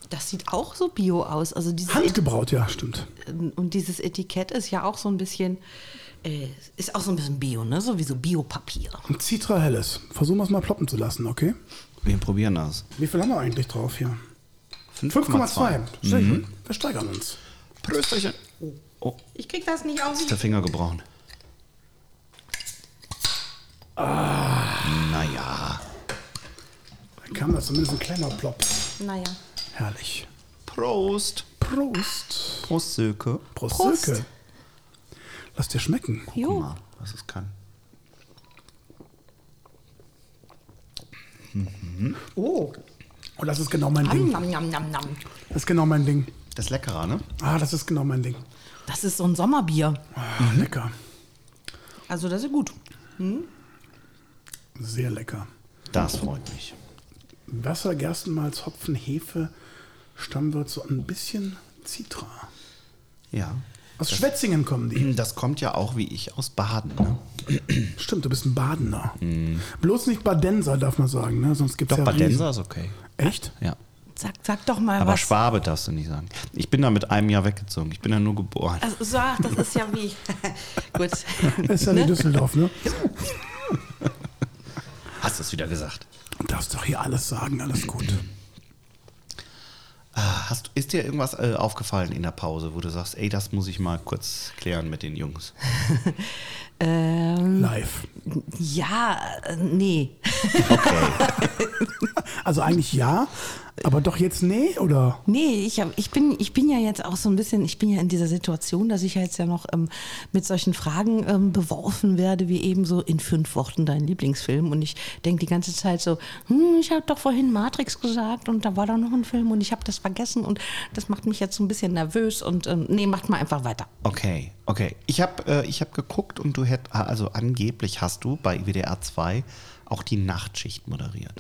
Das sieht auch so bio aus. Also dieses Handgebraut, ja, stimmt. und dieses Etikett ist ja auch so ein bisschen, äh, ist auch so ein bisschen bio, ne? So wie so Biopapier. Ein Citra helles. Versuchen wir es mal ploppen zu lassen, okay? Wir probieren das. Wie viel haben wir eigentlich drauf hier? 5,2. 5,2. Sehr gut. Wir steigern uns. Prösterchen. Oh, Ich krieg das nicht auf. ist der Finger gebrochen. Ah. Naja. Dann kam da zumindest ein kleiner Plop. Naja. Herrlich. Prost. Prost. Prost, Silke. Prost, Prost. Silke. Lass dir schmecken. Guck Jo. mal, was es kann. Oh. Oh, das ist genau mein Ding. Nam, nam, nam, nam. Das ist genau mein Ding. Das ist leckerer, ne? Ah, das ist genau mein Ding. Das ist so ein Sommerbier. Ah, lecker. Also das ist gut. Sehr lecker. Das freut mich. Wasser, Gerstenmalz, Hopfen, Hefe, Stammwürze und ein bisschen Citra. Ja. Aus Schwetzingen kommen die. Das kommt ja auch wie ich aus Baden. Ne? Stimmt, du bist ein Badener. Bloß nicht Badenser, darf man sagen, ne? Sonst gibt es Doch, ja Badenser ist okay. Echt? Ja. Sag, sag doch mal Aber was. Schwabe darfst du nicht sagen. Ich bin da mit einem Jahr weggezogen. Ich bin da nur geboren. Also, so, ach, das ist ja wie. Gut. Das ist ja wie Düsseldorf, ne? Hast du es wieder gesagt? Du darfst doch hier alles sagen, alles gut. Hast, ist dir irgendwas äh, aufgefallen in der Pause, wo du sagst, ey, das muss ich mal kurz klären mit den Jungs? Ähm, Live. ja, äh, nee. Also eigentlich ja, aber doch jetzt nee, oder? Nee, ich, hab, ich, bin, ich bin ja jetzt auch so ein bisschen, ich bin ja in dieser Situation, dass ich ja jetzt ja noch ähm, mit solchen Fragen ähm, beworfen werde, wie eben so in fünf Worten dein Lieblingsfilm. Und ich denke die ganze Zeit so, hm, ich habe doch vorhin Matrix gesagt und da war da noch ein Film und ich habe das vergessen und das macht mich jetzt so ein bisschen nervös und ähm, nee, macht mal einfach weiter. Okay, okay. Ich habe äh, ich hab geguckt und du hätt, also angeblich hast du bei WDR 2 auch die Nachtschicht moderiert.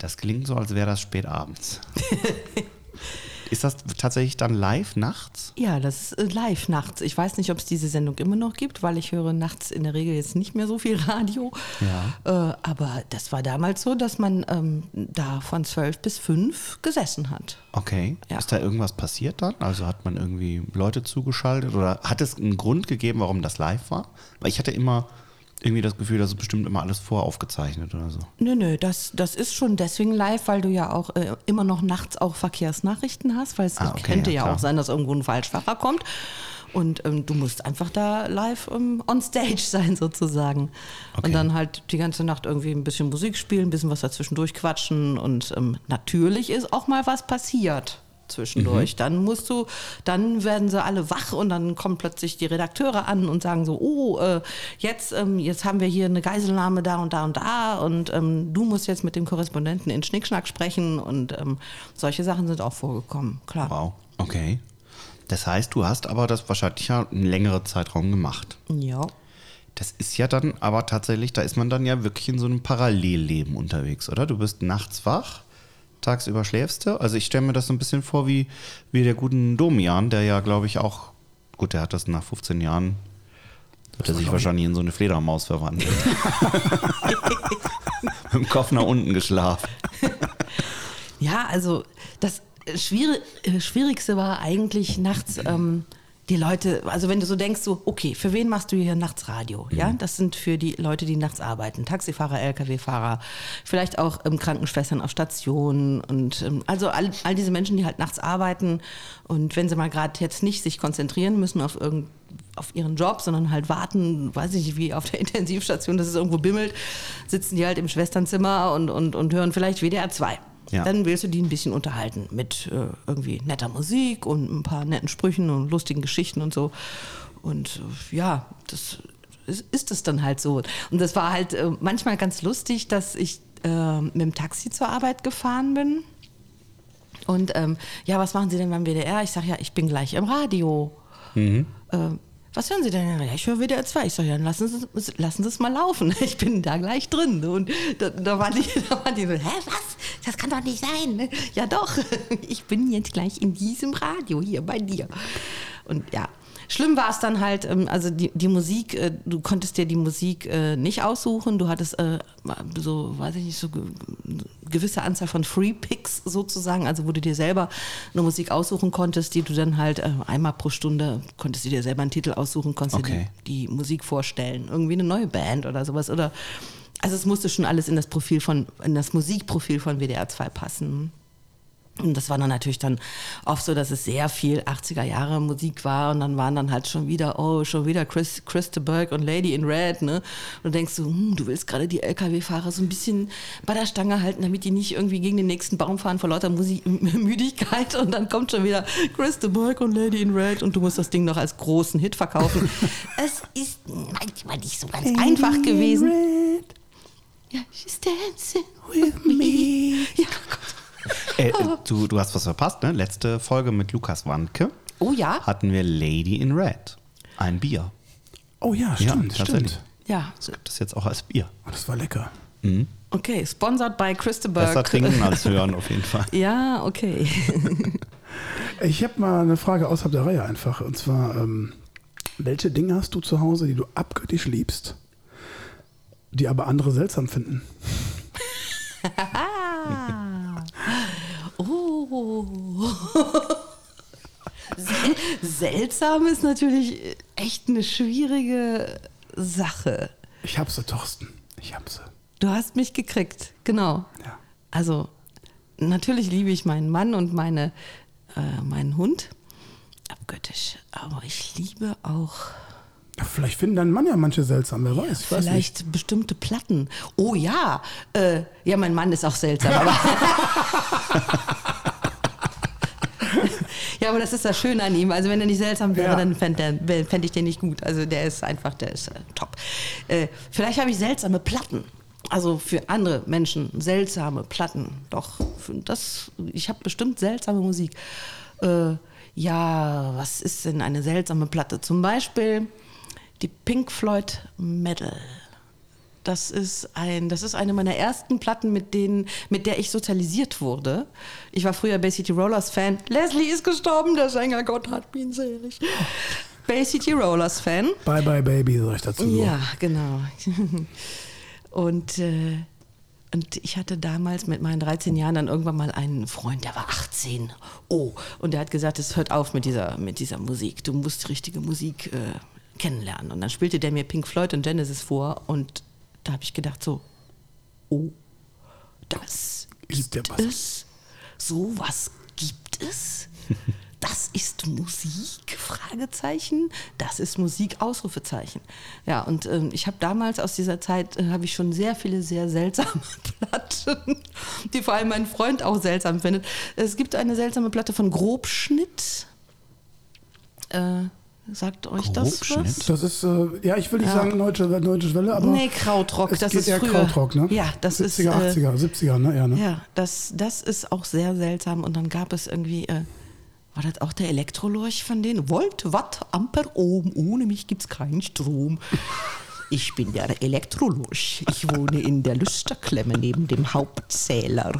Das klingt so, als wäre das spät abends. Ist das tatsächlich dann live nachts? Ja, das ist äh, live nachts. Ich weiß nicht, ob es diese Sendung immer noch gibt, weil ich höre nachts in der Regel jetzt nicht mehr so viel Radio. Ja. Äh, aber das war damals so, dass man ähm, da von zwölf bis fünf gesessen hat. Okay. Ja. Ist da irgendwas passiert dann? Also hat man irgendwie Leute zugeschaltet oder hat es einen Grund gegeben, warum das live war? Weil ich hatte immer irgendwie das Gefühl, dass es bestimmt immer alles voraufgezeichnet oder so. Nö, nö, das, das ist schon deswegen live, weil du ja auch äh, immer noch nachts auch Verkehrsnachrichten hast, weil es Ah, okay, könnte ja, ja, auch sein, dass irgendwo ein Falschfahrer kommt. Und ähm, du musst einfach da live ähm, on stage sein, sozusagen. Okay. Und dann halt die ganze Nacht irgendwie ein bisschen Musik spielen, ein bisschen was dazwischendurch quatschen. Und ähm, natürlich ist auch mal was passiert zwischendurch. Dann musst du, dann werden sie alle wach und dann kommen plötzlich die Redakteure an und sagen so, oh, äh, jetzt, ähm, jetzt haben wir hier eine Geiselnahme da und da und da und ähm, du musst jetzt mit dem Korrespondenten in Schnickschnack sprechen und ähm, solche Sachen sind auch vorgekommen, klar. Wow. Okay. Das heißt, du hast aber das wahrscheinlich ja einen längeren Zeitraum gemacht. Ja. Das ist ja dann aber tatsächlich, da ist man dann ja wirklich in so einem Parallelleben unterwegs, oder? Du bist nachts wach, tagsüber schläfst du. Also ich stelle mir das so ein bisschen vor wie, wie der guten Domian, der ja, glaube ich, auch, gut, der hat das nach 15 Jahren, hat er sich wahrscheinlich in so eine Fledermaus verwandelt. Mit dem Kopf nach unten geschlafen. Ja, also das äh, Schwierigste war eigentlich nachts ähm, die Leute, also wenn du so denkst, so, okay, für wen machst du hier nachts Radio? Ja, das sind für die Leute, die nachts arbeiten, Taxifahrer, Lkw-Fahrer, vielleicht auch ähm, Krankenschwestern auf Stationen und ähm, also all, all diese Menschen, die halt nachts arbeiten und wenn sie mal gerade jetzt nicht sich konzentrieren müssen auf irgend auf ihren Job, sondern halt warten, weiß ich nicht, wie auf der Intensivstation, dass es irgendwo bimmelt, sitzen die halt im Schwesternzimmer und, und, und hören vielleicht WDR 2. Ja. Dann willst du die ein bisschen unterhalten mit äh, irgendwie netter Musik und ein paar netten Sprüchen und lustigen Geschichten und so. Und äh, ja, das ist, ist es dann halt so. Und das war halt äh, manchmal ganz lustig, dass ich äh, mit dem Taxi zur Arbeit gefahren bin. Und ähm, ja, was machen Sie denn beim WDR? Ich sage ja, ich bin gleich im Radio. Äh, was hören Sie denn? Ja, ich höre WDR 2. Ich sage, dann lassen Sie, lassen Sie es mal laufen. Ich bin da gleich drin. Und da, da, waren die, da waren die so, hä, was? Das kann doch nicht sein. Ja, doch. Ich bin jetzt gleich in diesem Radio hier bei dir. Und ja. Schlimm war es dann halt, ähm, also die, die Musik, äh, du konntest dir die Musik äh, nicht aussuchen. Du hattest äh, so, weiß ich nicht, so ge gewisse Anzahl von Free Picks sozusagen, also wo du dir selber eine Musik aussuchen konntest, die du dann halt einmal pro Stunde konntest du dir selber einen Titel aussuchen, konntest Okay. dir die, die Musik vorstellen, irgendwie eine neue Band oder sowas oder also es musste schon alles in das Profil von in das Musikprofil von WDR 2 passen. Und das war dann natürlich dann oft so, dass es sehr viel 80er Jahre Musik war und dann waren dann halt schon wieder, oh, schon wieder Chris, Burgh und Lady in Red, ne? Und du denkst so, hm, du willst gerade die LKW-Fahrer so ein bisschen bei der Stange halten, damit die nicht irgendwie gegen den nächsten Baum fahren vor lauter Musik, Müdigkeit und dann kommt schon wieder Chris de Burgh und Lady in Red und du musst das Ding noch als großen Hit verkaufen. es ist manchmal nicht so ganz einfach gewesen. Ja, she's dancing with me. Ja, Gott. Äh, du, du hast was verpasst, ne? Letzte Folge mit Lukas Wandke Oh ja? hatten wir Lady in Red. Ein Bier. Oh ja, stimmt, tatsächlich. stimmt. Ja, Es gibt das jetzt auch als Bier. Oh, das war lecker. okay. Sponsored by Christopher. Besser trinken als hören auf jeden Fall. Ja, okay. Ich habe mal eine Frage außerhalb der Reihe einfach. Und zwar, ähm, welche Dinge hast du zu Hause, die du abgöttisch liebst, die aber andere seltsam finden? Oh. Sel seltsam ist natürlich echt eine schwierige Sache. Ich hab sie, Thorsten. Ich hab sie. Du hast mich gekriegt, genau. Ja. Also, natürlich liebe ich meinen Mann und meine, äh, meinen Hund. Abgöttisch. Aber ich liebe auch Ja, vielleicht finden dein Mann ja manche seltsam, wer weiß. Weiß nicht. vielleicht bestimmte Platten. Oh ja. Äh, ja, mein Mann ist auch seltsam, aber. Ja, aber das ist das Schöne an ihm. Also wenn er nicht seltsam wäre, Ja. dann fände fänd ich den nicht gut. Also der ist einfach, der ist äh, top. Äh, vielleicht habe ich seltsame Platten. Also für andere Menschen seltsame Platten. Doch, das, ich habe bestimmt seltsame Musik. Äh, ja, was ist denn eine seltsame Platte? Zum Beispiel die Pink Floyd Metal. Das ist, ein, das ist eine meiner ersten Platten, mit, denen, mit der ich sozialisiert wurde. Ich war früher Bay City Rollers Fan. Leslie ist gestorben, der Sänger, Gott hat ihn selig. Bay City Rollers Fan. Bye bye Baby, sag ich dazu. Ja, genau. Und, äh, und ich hatte damals mit meinen 13 Jahren dann irgendwann mal einen Freund, der war 18. Oh, und der hat gesagt, es hört auf mit dieser, mit dieser Musik. Du musst die richtige Musik äh, kennenlernen. Und dann spielte der mir Pink Floyd und Genesis vor und da habe ich gedacht so, oh, das Ist gibt was. es? Sowas gibt es? Das ist Musik? Fragezeichen. Das ist Musik? Ausrufezeichen. Ja, und ähm, ich habe damals aus dieser Zeit äh, habe ich schon sehr viele sehr seltsame Platten, die vor allem mein Freund auch seltsam findet. Es gibt eine seltsame Platte von Grobschnitt. Äh, sagt euch das was? Das ist, äh, ja, ich will nicht Ja. sagen Deutsche, Deutsche Welle, aber. Nee, Krautrock, es das geht ist eher früher. Krautrock, ne? Ja, das 70er, ist, äh, 80er, 70er, ne? Ja, ne? Ja, das, das ist auch sehr seltsam. Und dann gab es irgendwie, äh, war das auch der Elektrolorch von denen? Volt, Watt, Ampere, Ohm. Ohne mich gibt's keinen Strom. Ich bin der Elektrolorch. Ich wohne in der Lüsterklemme neben dem Hauptzähler.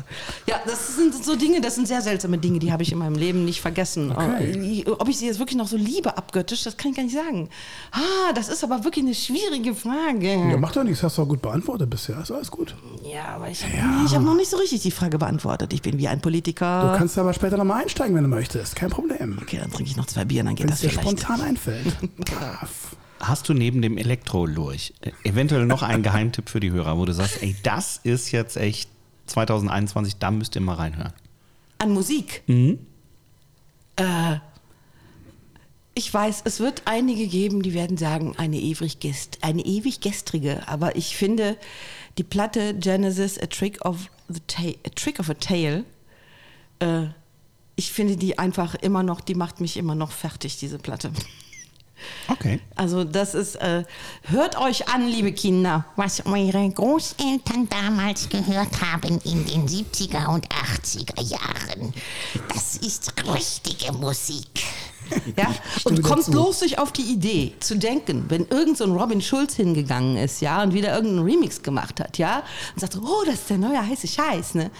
Ja, das sind so Dinge, das sind sehr seltsame Dinge, die habe ich in meinem Leben nicht vergessen. Okay. Äh, Ob ich sie jetzt wirklich noch so liebe abgöttisch, das kann ich gar nicht sagen. Ah, das ist aber wirklich eine schwierige Frage. Ja, macht doch nichts, hast du auch gut beantwortet bisher. Ist alles gut. Ja, aber ich habe nee, hab noch nicht so richtig die Frage beantwortet. Ich bin wie ein Politiker. Du kannst aber später nochmal einsteigen, wenn du möchtest. Kein Problem. okay, dann trinke ich noch zwei Bier, dann geht Wenn das es dir vielleicht. spontan einfällt. Hast du neben dem Elektrolurch äh, eventuell noch einen Geheimtipp für die Hörer, wo du sagst, ey, das ist jetzt echt 2021, da müsst ihr mal reinhören. An Musik. Äh, ich weiß, es wird einige geben, die werden sagen, eine ewig, gest eine ewig gestrige. Aber ich finde die Platte Genesis, A Trick of, the a, Trick of a Tale, äh, ich finde die einfach immer noch, die macht mich immer noch fertig, diese Platte. Okay. Also das ist, äh, hört euch an, liebe Kinder. was eure Großeltern damals gehört haben in den 70er und 80er Jahren. Das ist richtige Musik. Ja? Und kommt dazu. bloß nicht auf die Idee zu denken, wenn irgend so ein Robin Schulz hingegangen ist, ja, und wieder irgendeinen Remix gemacht hat, ja, und sagt, oh, das ist der neue heiße Scheiß, ne?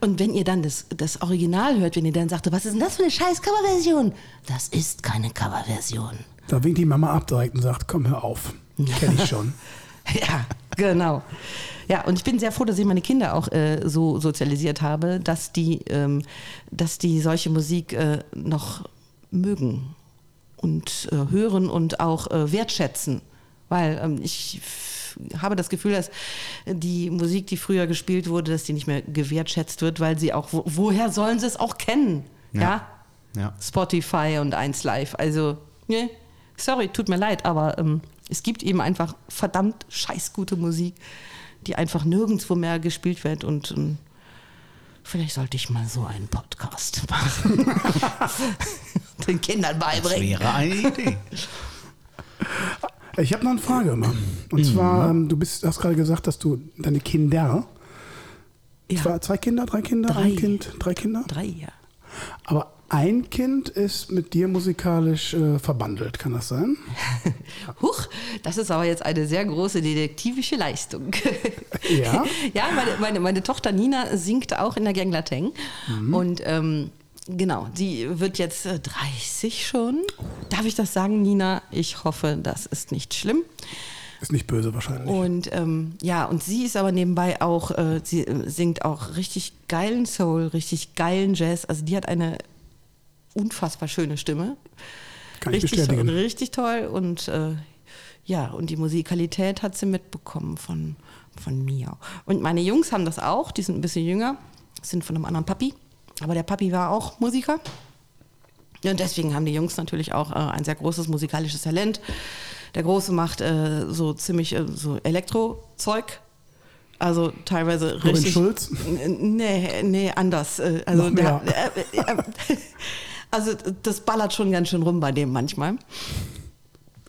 Und wenn ihr dann das, das Original hört, wenn ihr dann sagt, was ist denn das für eine scheiß Coverversion? Das ist keine Coverversion. Da winkt die Mama ab direkt und sagt, komm, hör auf. Kenn ich schon. Ja, genau. Ja, und ich bin sehr froh, dass ich meine Kinder auch äh, so sozialisiert habe, dass die, ähm, dass die solche Musik äh, noch mögen und äh, hören und auch äh, wertschätzen. Weil ähm, ich habe das Gefühl, dass die Musik, die früher gespielt wurde, dass die nicht mehr gewertschätzt wird, weil sie auch, wo, woher sollen sie es auch kennen? Ja. ja? Ja. Spotify und 1 Live. Also, ne, sorry, tut mir leid, aber ähm, es gibt eben einfach verdammt scheiß gute Musik, die einfach nirgendwo mehr gespielt wird und ähm, vielleicht sollte ich mal so einen Podcast machen. Den Kindern Das beibringen. wäre eine Idee. Ich habe noch eine Frage immer. Und zwar, ähm, du bist, hast gerade gesagt, dass du deine Kinder, Ja, zwei, zwei Kinder, drei Kinder, Drei. ein Kind, drei Kinder. drei, ja. Aber ein Kind ist mit dir musikalisch äh, verbandelt, kann das sein? Huch, das ist aber jetzt eine sehr große detektivische Leistung. Ja? ja, meine, meine, meine Tochter Nina singt auch in der Gang Lateng. Und ähm, genau, sie wird jetzt äh, 30 schon. Darf ich das sagen, Nina? Ich hoffe, das ist nicht schlimm. Ist nicht böse wahrscheinlich. Und ähm, ja, und sie ist aber nebenbei auch, äh, sie äh, singt auch richtig geilen Soul, richtig geilen Jazz. Also die hat eine unfassbar schöne Stimme. Kann ich richtig, bestätigen. richtig toll und äh, ja, und die Musikalität hat sie mitbekommen von, von mir. Und meine Jungs haben das auch, die sind ein bisschen jünger, sind von einem anderen Papi, aber der Papi war auch Musiker. Und deswegen haben die Jungs natürlich auch äh, ein sehr großes musikalisches Talent. Der Große macht äh, so ziemlich äh, so Elektrozeug. Also teilweise Robin richtig. Schulz? Nee, nee, anders. Äh, Also, der, äh, äh, also das ballert schon ganz schön rum bei dem manchmal.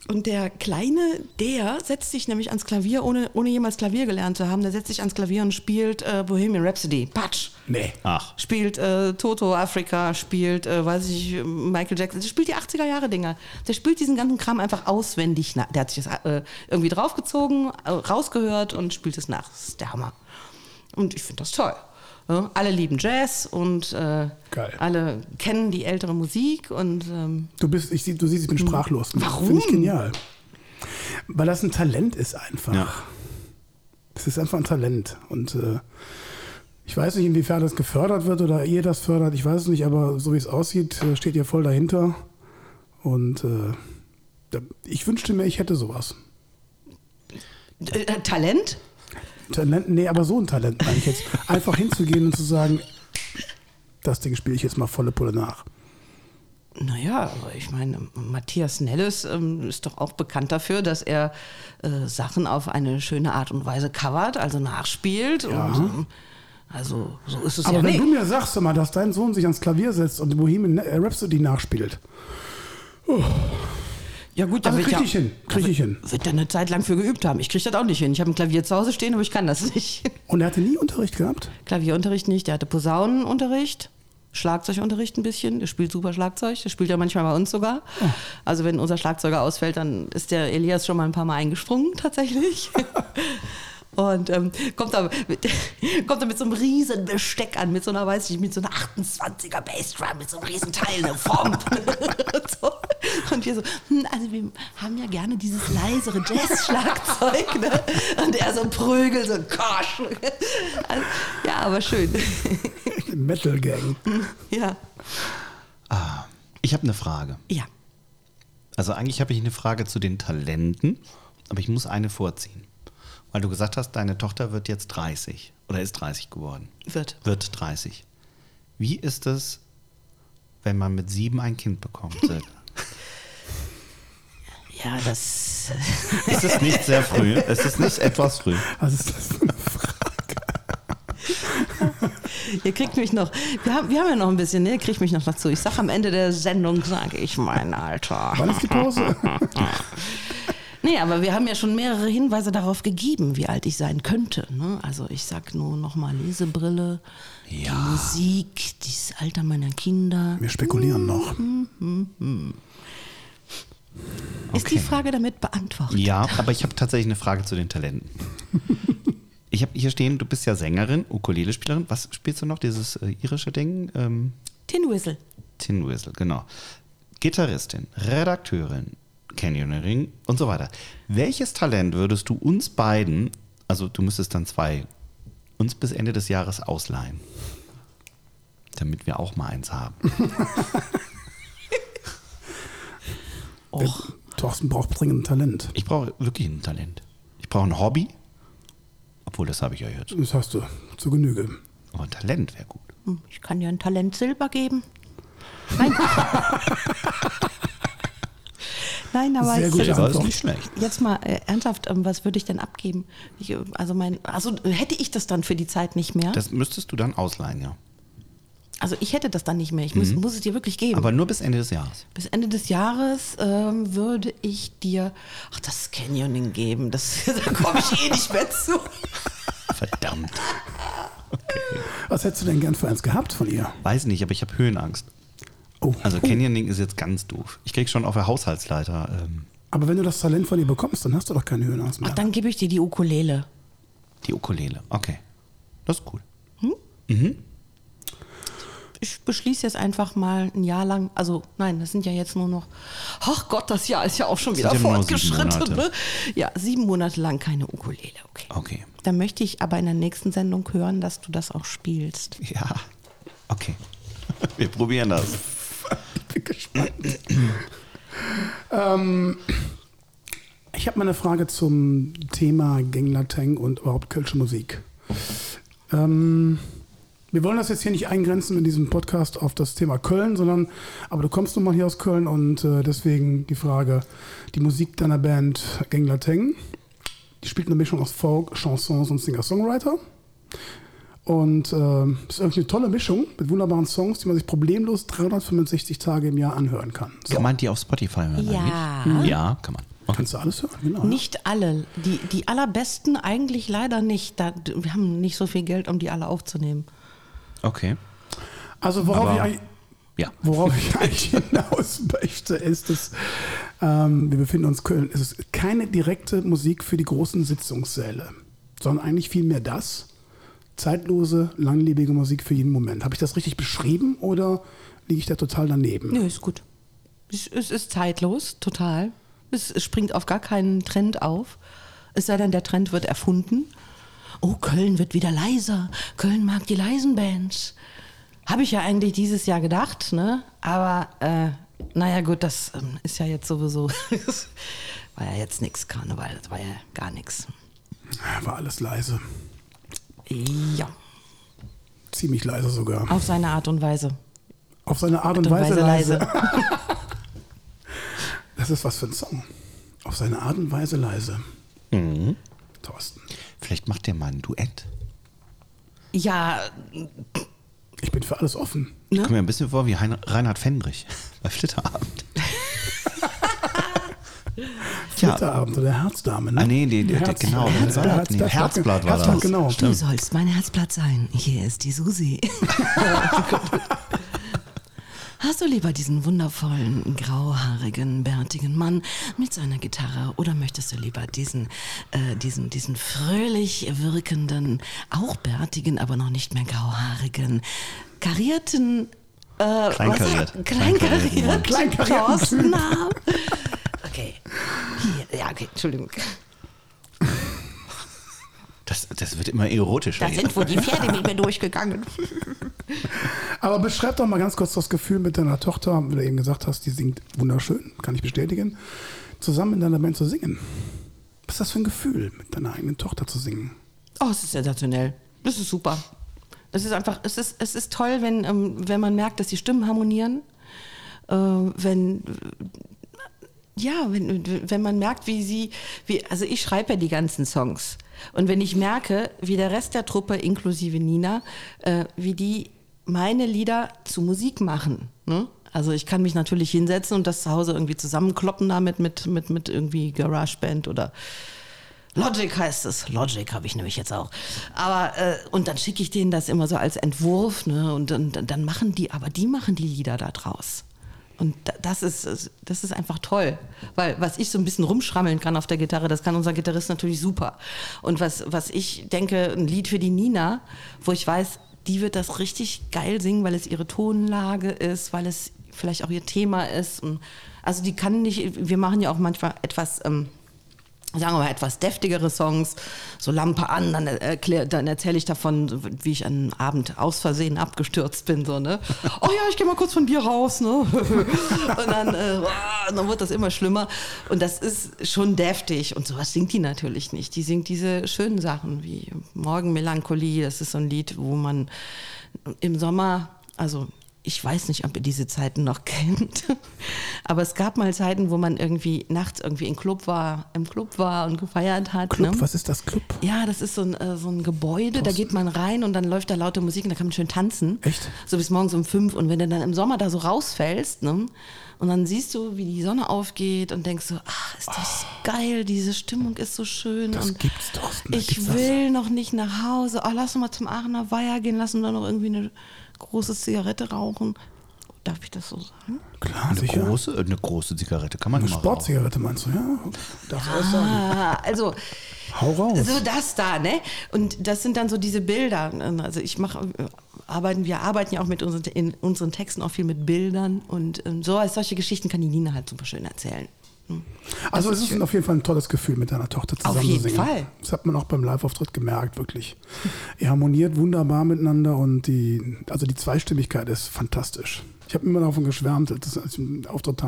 Und der Kleine, der setzt sich nämlich ans Klavier, ohne, ohne jemals Klavier gelernt zu haben. Der setzt sich ans Klavier und spielt äh, Bohemian Rhapsody. Patsch. Nee. Ach. Spielt äh, Toto Afrika, spielt, äh, weiß ich, Michael Jackson. Der spielt die 80er Jahre Dinger. Der spielt diesen ganzen Kram einfach auswendig nach. Der hat sich das äh, irgendwie draufgezogen, äh, rausgehört und spielt es nach. Das ist der Hammer. Und ich finde das toll. Ja, alle lieben Jazz und äh, alle kennen die ältere Musik und ähm, Du bist, ich, du siehst, ich bin sprachlos. Warum? Finde ich genial. Weil das ein Talent ist einfach. Ja. Das ist einfach ein Talent. Und äh, ich weiß nicht, inwiefern das gefördert wird oder ihr das fördert. Ich weiß es nicht, aber so wie es aussieht, äh, steht ihr voll dahinter. Und äh, ich wünschte mir, ich hätte sowas. äh, äh, Talent. Talent, nee, aber so ein Talent meine ich jetzt. Einfach hinzugehen und zu sagen, das Ding spiele ich jetzt mal volle Pulle nach. Naja, aber ich meine, Matthias Nelles ähm, ist doch auch bekannt dafür, dass er äh, Sachen auf eine schöne Art und Weise covert, also nachspielt. Und, ähm, also so ist es Aber ja wenn nicht. du mir sagst, sag mal, dass dein Sohn sich ans Klavier setzt und Bohemian Rhapsody nachspielt, Ja gut, da also wird krieg ja, ich hin, krieg ich hin. wird er eine Zeit lang für geübt haben. Ich kriege das auch nicht hin. Ich habe ein Klavier zu Hause stehen, aber ich kann das nicht. Und er hatte nie Unterricht gehabt? Klavierunterricht nicht, der hatte Posaunenunterricht. Schlagzeugunterricht ein bisschen, der spielt super Schlagzeug, der spielt ja manchmal bei uns sogar. Also wenn unser Schlagzeuger ausfällt, dann ist der Elias schon mal ein paar Mal eingesprungen tatsächlich. Und ähm, kommt, da mit, kommt da mit so einem riesen Besteck an, mit so einer, weiß ich, mit so einer 28er Bassdrum, mit so einem riesen Teil, eine Fomp. und, so. und wir so, hm, also wir haben ja gerne dieses leisere Jazz-Schlagzeug. Ne? Und er so Prügel, so Kosch. Also, ja, aber schön. Metal Gang. ja. Ich habe eine Frage. Ja. Also eigentlich habe ich eine Frage zu den Talenten, aber ich muss eine vorziehen. Weil du gesagt hast, deine Tochter wird jetzt 30 oder ist 30 geworden. Wird. Wird 30. Wie ist es, wenn man mit sieben ein Kind bekommt? Ja, das. ist es nicht sehr früh? Es ist nicht etwas früh. Was ist das für eine Frage? Ihr kriegt mich noch. Wir haben, wir haben ja noch ein bisschen, ne? Ihr kriegt mich noch dazu. Ich sag am Ende der Sendung, sage ich mein Alter. Wann ist die Pause? Nee, aber wir haben ja schon mehrere Hinweise darauf gegeben, wie alt ich sein könnte. Ne? Also ich sag nur nochmal Lesebrille, die Musik, das Alter meiner Kinder. Wir spekulieren noch. Ist die Frage damit beantwortet? Ja, aber ich habe tatsächlich eine Frage zu den Talenten. Ich habe hier stehen, du bist ja Sängerin, Ukulele-Spielerin. Was spielst du noch? Dieses äh, irische Ding? Ähm, Tin Whistle. Tin Whistle, genau. Gitarristin, Redakteurin, Canyoneering und so weiter. Welches Talent würdest du uns beiden, also du müsstest dann zwei, uns bis Ende des Jahres ausleihen? Damit wir auch mal eins haben. Och, Thorsten braucht dringend Talent. Ich brauche wirklich ein Talent. Ich brauche ein Hobby. Obwohl, das habe ich ja jetzt. Das hast du zu Genüge. Aber ein Talent wäre gut. ich kann dir ein Talent Silber geben. Nein. Nein, aber Sehr ich, gute Silber ist Antwort. nicht schlecht. Jetzt mal äh, ernsthaft, ähm, was würde ich denn abgeben? Ich, äh, also mein, also hätte ich das dann für die Zeit nicht mehr? Das müsstest du dann ausleihen, ja. also ich hätte das dann nicht mehr. Ich muss, muss es dir wirklich geben. Aber nur bis Ende des Jahres. Bis Ende des Jahres ähm, würde ich dir, ach, das Canyoning geben. Das, da komme ich eh nicht mehr zu. Verdammt. Was hättest du denn gern für eins gehabt von ihr? Weiß nicht, aber ich habe Höhenangst. Oh. Also Canyoning ist jetzt ganz doof. Ich krieg schon auf der Haushaltsleiter ähm, Aber wenn du das Talent von ihr bekommst, dann hast du doch keine Höhenangst mehr. Ach, dann gebe ich dir die Ukulele. die Ukulele. Okay. Das ist cool. Ich beschließe jetzt einfach mal ein Jahr lang, also nein, das sind ja jetzt nur noch, ach Gott, das Jahr ist ja auch schon wieder fortgeschritten. Ne? Ja, sieben Monate lang keine Ukulele, okay. Okay. Dann möchte ich aber in der nächsten Sendung hören, dass du das auch spielst. Ja. Okay. Wir probieren das. Ich bin gespannt. ähm, ich habe mal eine Frage zum Thema Genglateng und überhaupt Kölsche Musik. Ähm, wir wollen das jetzt hier nicht eingrenzen in diesem Podcast auf das Thema Köln, sondern, aber du kommst nun mal hier aus Köln und äh, deswegen die Frage, die Musik deiner Band Genglateng, die spielt eine Mischung aus Folk, Chansons und Singer-Songwriter. Und äh, ist irgendwie eine tolle Mischung mit wunderbaren Songs, die man sich problemlos 365 Tage im Jahr anhören kann. So. Kann man die auf Spotify hören? Ja. Eigentlich? Ja, kann man. Kannst du alles hören? Genau. Nicht alle. Die, die allerbesten eigentlich leider nicht. Da, wir haben nicht so viel Geld, um die alle aufzunehmen. Okay. Also worauf Aber- ich eigentlich Ja. Worauf ich eigentlich hinaus möchte, ist, dass ähm, wir befinden uns in Köln. Es ist keine direkte Musik für die großen Sitzungssäle, sondern eigentlich vielmehr das. Zeitlose, langlebige Musik für jeden Moment. Habe ich das richtig beschrieben oder liege ich da total daneben? Nö, ist gut. Es, es ist zeitlos, total. Es, es springt auf gar keinen Trend auf. Es sei denn, der Trend wird erfunden. Oh, Köln wird wieder leiser. Köln mag die leisen Bands. Habe ich ja eigentlich dieses Jahr gedacht, ne? Aber äh, naja gut, das ähm, ist ja jetzt sowieso. war ja jetzt nichts Karneval, das war ja gar nichts. War alles leise. Ja, Ziemlich leise sogar. auf seine Art und Weise. Auf seine Art und, Art Weise, leise. Das ist was für ein Song. Auf seine Art und Weise leise. Mhm. Thorsten. Vielleicht macht der mal ein Duett. Ja, Ich bin für alles offen. Ich Ne? komme mir ein bisschen vor wie Reinhard Fendrich bei Flitterabend. Ja. Flitterabend oder Herzdame, ne? Ah, nee, nee, der- Herz- genau, Herz- Herzblatt, Herz- nee, Herzblatt, Herzblatt war Herzblatt, das. genau. Du sollst mein Herzblatt sein. Hier ist die Susi. Hast du lieber diesen wundervollen, grauhaarigen, bärtigen Mann mit seiner Gitarre oder möchtest du lieber diesen, äh, diesen, diesen fröhlich wirkenden, auch bärtigen, aber noch nicht mehr grauhaarigen, karierten, äh, Kleinkariert. Kleinkarierten Thorsten haben? Okay. Hier, ja, okay, Entschuldigung. Das, das wird immer erotischer. Da sind wohl die Pferde mit mir durchgegangen. Aber beschreib doch mal ganz kurz das Gefühl mit deiner Tochter, wie du eben gesagt hast, die singt wunderschön, kann ich bestätigen, zusammen in deiner Band zu singen. Was ist das für ein Gefühl, mit deiner eigenen Tochter zu singen? Oh, es ist sensationell. Das ist super. Es ist einfach, es ist, es ist toll, wenn, ähm, wenn man merkt, dass die Stimmen harmonieren. Äh, wenn, ja, wenn, wenn man merkt, wie sie, wie, also ich schreibe ja die ganzen Songs. Und wenn ich merke, wie der Rest der Truppe, inklusive Nina, äh, wie die meine Lieder zu Musik machen. Ne? Also ich kann mich natürlich hinsetzen und das zu Hause irgendwie zusammenkloppen damit mit, mit, mit irgendwie GarageBand oder Logic heißt es. Logic habe ich nämlich jetzt auch. Aber äh, und dann schicke ich denen das immer so als Entwurf, ne? Und dann, dann machen die, aber die machen die Lieder da draus. Und da- das ist, das ist einfach toll. Weil was ich so ein bisschen rumschrammeln kann auf der Gitarre, das kann unser Gitarrist natürlich super. Und was, was ich denke, ein Lied für die Nina, wo ich weiß, die wird das richtig geil singen, weil es ihre Tonlage ist, weil es vielleicht auch ihr Thema ist. Also die kann nicht, wir machen ja auch manchmal etwas, ähm, sagen wir mal, etwas deftigere Songs, so Lampe an, dann, erklär, dann erzähle ich davon, wie ich einen Abend aus Versehen abgestürzt bin, so, ne? Oh ja, ich gehe mal kurz von Bier raus, ne? Und dann, äh, und dann wird das immer schlimmer. Und das ist schon deftig. Und sowas singt die natürlich nicht. Die singt diese schönen Sachen wie Morgenmelancholie. Das ist so ein Lied, wo man im Sommer, also ich weiß nicht, ob ihr diese Zeiten noch kennt, aber es gab mal Zeiten, wo man irgendwie nachts irgendwie im Club war, im Club war und gefeiert hat. Club, ne? was ist das Club? Ja, das ist so ein, äh, so ein Gebäude, da geht man rein und dann läuft da laute Musik und da kann man schön tanzen. Echt? So bis morgens um fünf. Und wenn du dann im Sommer da so rausfällst, ne? Und dann siehst du, wie die Sonne aufgeht und denkst so, ach, ist das geil, diese Stimmung ist so schön. Das und gibt's, Thorsten, da Ich gibt's das. will noch nicht nach Hause. Oh, lass uns mal zum Aachener Weiher gehen, lass uns da noch irgendwie eine große Zigarette rauchen. Darf ich das so sagen? Klar, Eine sicher. große, eine große Zigarette kann man Eine immer rauchen. Sportzigarette meinst du, ja? Du alles sagen. Ah, also Hau raus. so das da, ne? Und das sind dann so diese Bilder. Also ich mache, arbeiten, wir arbeiten ja auch mit unseren, in unseren Texten auch viel mit Bildern und ähm, so als solche Geschichten kann die Nina halt super schön erzählen. Hm. Also es ist auf jeden Fall ein tolles Gefühl, mit deiner Tochter zusammen Auf jeden zu singen. Fall. Das hat man auch beim Live-Auftritt gemerkt, wirklich. Ihr harmoniert wunderbar miteinander und die, also die Zweistimmigkeit ist fantastisch. Ich habe immer davon geschwärmt, als ich einen Auftritt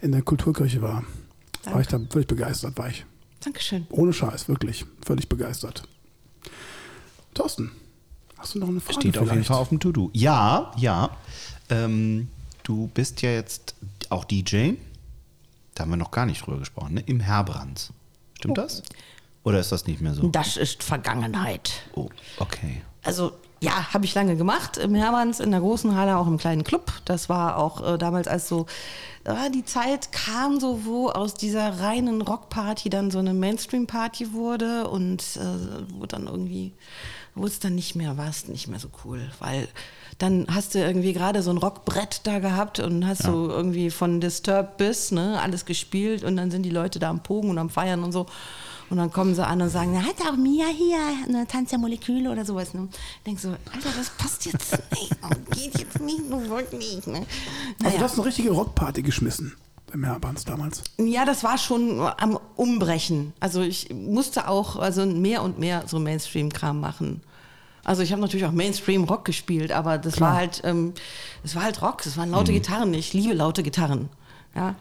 in der Kulturkirche war. War ich da völlig begeistert, war ich. Dankeschön. Ohne Scheiß, wirklich. Völlig begeistert. Thorsten, hast du noch eine Frage Steht auf jeden vielleicht? Fall auf dem To-Do. Ja, ja. Ähm, du bist ja jetzt auch DJ. Da haben wir noch gar nicht drüber gesprochen, ne? Im Herbrands. Stimmt das? Oder ist das nicht mehr so? Das ist Vergangenheit. Oh, okay. Also ja, habe ich lange gemacht. Im Hermanns, in der großen Halle, auch im kleinen Club. Das war auch äh, damals, als so äh, die Zeit kam, so wo aus dieser reinen Rockparty dann so eine Mainstream-Party wurde und äh, wo dann irgendwie, wo es dann nicht mehr war, es nicht mehr so cool, weil dann hast du irgendwie gerade so ein Rockbrett da gehabt und hast so irgendwie von Disturbed bis, ne, alles gespielt und dann sind die Leute da am Pogen und am Feiern und so. Und dann kommen sie an und sagen, na, hat auch Mia hier eine Tanz der Moleküle oder sowas. Ne? Ich denk so, Alter, das passt jetzt nicht. Geht jetzt nicht, du wollt nicht. Ne? Also Naja. du hast eine richtige Rockparty geschmissen im Herbanz damals. Ja, das war schon am Umbrechen. Also ich musste auch also mehr und mehr so Mainstream-Kram machen. Also ich habe natürlich auch Mainstream-Rock gespielt, aber das war halt, ähm, das war halt Rock. Das waren laute Gitarren. Ich liebe laute Gitarren. Ja,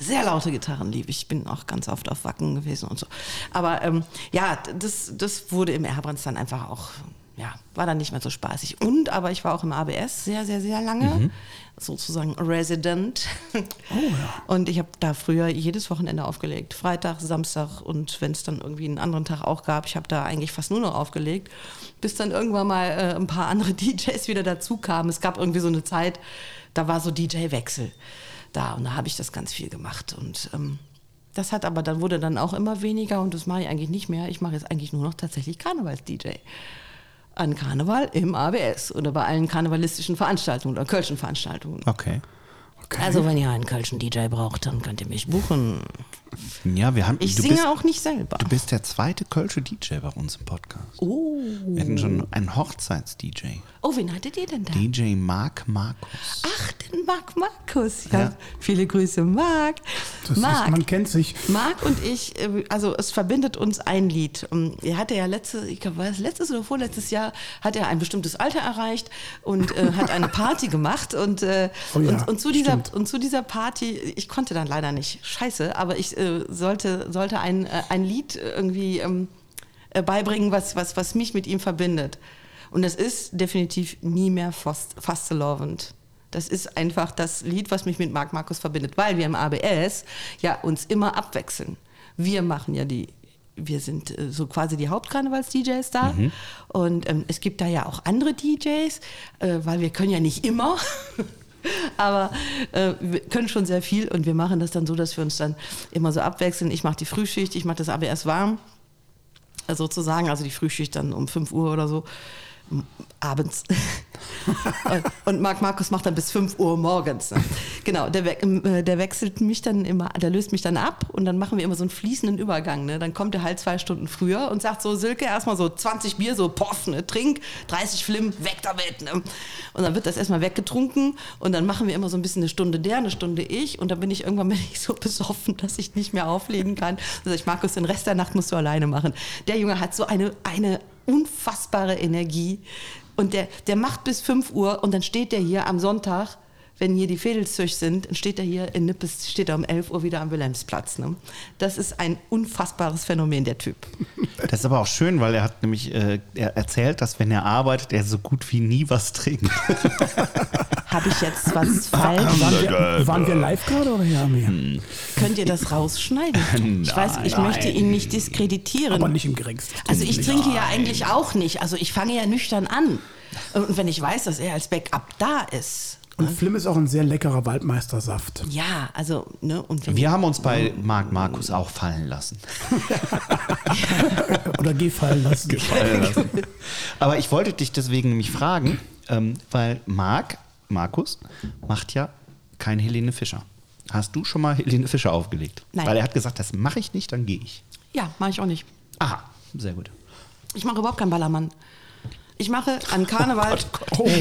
sehr laute Gitarren liebe ich. Ich bin auch ganz oft auf Wacken gewesen und so. Aber ähm, ja, das, das wurde im Erbrands dann einfach auch, ja, war dann nicht mehr so spaßig. Und aber ich war auch im ABS sehr, sehr, sehr lange. Sozusagen Resident. Oh ja. Und ich habe da früher jedes Wochenende aufgelegt. Freitag, Samstag und wenn es dann irgendwie einen anderen Tag auch gab, ich habe da eigentlich fast nur noch aufgelegt, bis dann irgendwann mal äh, ein paar andere DJs wieder dazu kamen. Es gab irgendwie so eine Zeit, da war so DJ-Wechsel da und da habe ich das ganz viel gemacht und ähm, das hat aber dann wurde dann auch immer weniger und das mache ich eigentlich nicht mehr. Ich mache jetzt eigentlich nur noch tatsächlich Karnevals-DJ. An Karneval im ABS oder bei allen karnevalistischen Veranstaltungen oder Kölschen Veranstaltungen. Okay. Okay. Also wenn ihr einen Kölschen DJ braucht, dann könnt ihr mich buchen. Ja, wir haben. Ich du singe bist, auch nicht selber. Du bist der zweite Kölsche DJ bei uns im Podcast. Oh. Wir hatten schon einen Hochzeits-DJ. Oh, wen hattet ihr denn da? DJ Marc Markus. Ach, den Marc Markus. Ja, Ja. Viele Grüße, Marc. Das ist, Marc. man kennt sich. Marc und ich, äh, also es verbindet uns ein Lied. Ähm, Er hatte ja letzte, ich glaube, war es letztes oder vorletztes Jahr, hat er ein bestimmtes Alter erreicht und äh, hat eine Party gemacht und, äh, Oh ja, und, und, zu dieser, stimmt. und zu dieser Party, ich konnte dann leider nicht, scheiße, aber ich äh, sollte, sollte ein, äh, ein Lied irgendwie ähm, äh, beibringen, was, was, was mich mit ihm verbindet. Und das ist definitiv nie mehr fast, fastelovend. Das ist einfach das Lied, was mich mit Marc Markus verbindet, weil wir im ABS ja uns immer abwechseln. Wir machen ja die, wir sind äh, so quasi die Hauptkarnevals-DJs da. Und ähm, es gibt da ja auch andere DJs, äh, weil wir können ja nicht immer. Aber äh, wir können schon sehr viel und wir machen das dann so, dass wir uns dann immer so abwechseln. Ich mache die Frühschicht, ich mache das ABS warm äh, sozusagen, also die Frühschicht dann um 5 Uhr oder so abends. Und- und Marc Markus macht dann bis 5 Uhr morgens. Genau, der, we äh, der wechselt mich dann immer, der löst mich dann ab und dann machen wir immer so einen fließenden Übergang. Ne? Dann kommt er halt zwei Stunden früher und sagt so, Silke, erstmal so 20 Bier, so poff, ne? trink, 30 Flim, weg damit. Ne? Und dann wird das erstmal weggetrunken und dann machen wir immer so ein bisschen eine Stunde der, eine Stunde ich und dann bin ich irgendwann bin ich so besoffen, dass ich nicht mehr auflegen kann. Dann sag ich, Markus, den Rest der Nacht musst du alleine machen. Der Junge hat so eine, eine unfassbare Energie. Und der, der macht bis 5 Uhr und dann steht der hier am Sonntag, wenn hier die Fädelszüch sind, dann steht er hier in Nippes, steht er um 11 Uhr wieder am Wilhelmsplatz. Ne? Das ist ein unfassbares Phänomen, der Typ. Das ist aber auch schön, weil er hat nämlich äh, er erzählt, dass wenn er arbeitet, er so gut wie nie was trinkt. Habe ich jetzt was falsch? Waren wir, waren wir live gerade oder ja? Hm. Könnt ihr das rausschneiden? Ich weiß, ich möchte ihn nicht diskreditieren. Aber nicht im geringsten. Also ich trinke ja eigentlich auch nicht. Also ich fange ja nüchtern an. Und wenn ich weiß, dass er als Backup da ist. Und Flim ist auch ein sehr leckerer Waldmeistersaft. Ja, also, ne, und wenn Wir haben uns bei Marc Markus auch fallen lassen. Oder geh fallen lassen. Aber ich wollte dich deswegen nämlich fragen, ähm, weil Marc, Markus, macht ja kein Helene Fischer. Hast du schon mal Helene Fischer aufgelegt? Nein. Weil er hat gesagt, das mache ich nicht, dann gehe ich. Ja, mache ich auch nicht. Aha, sehr gut. Ich mache überhaupt keinen Ballermann. Ich mache an Karneval. Oh.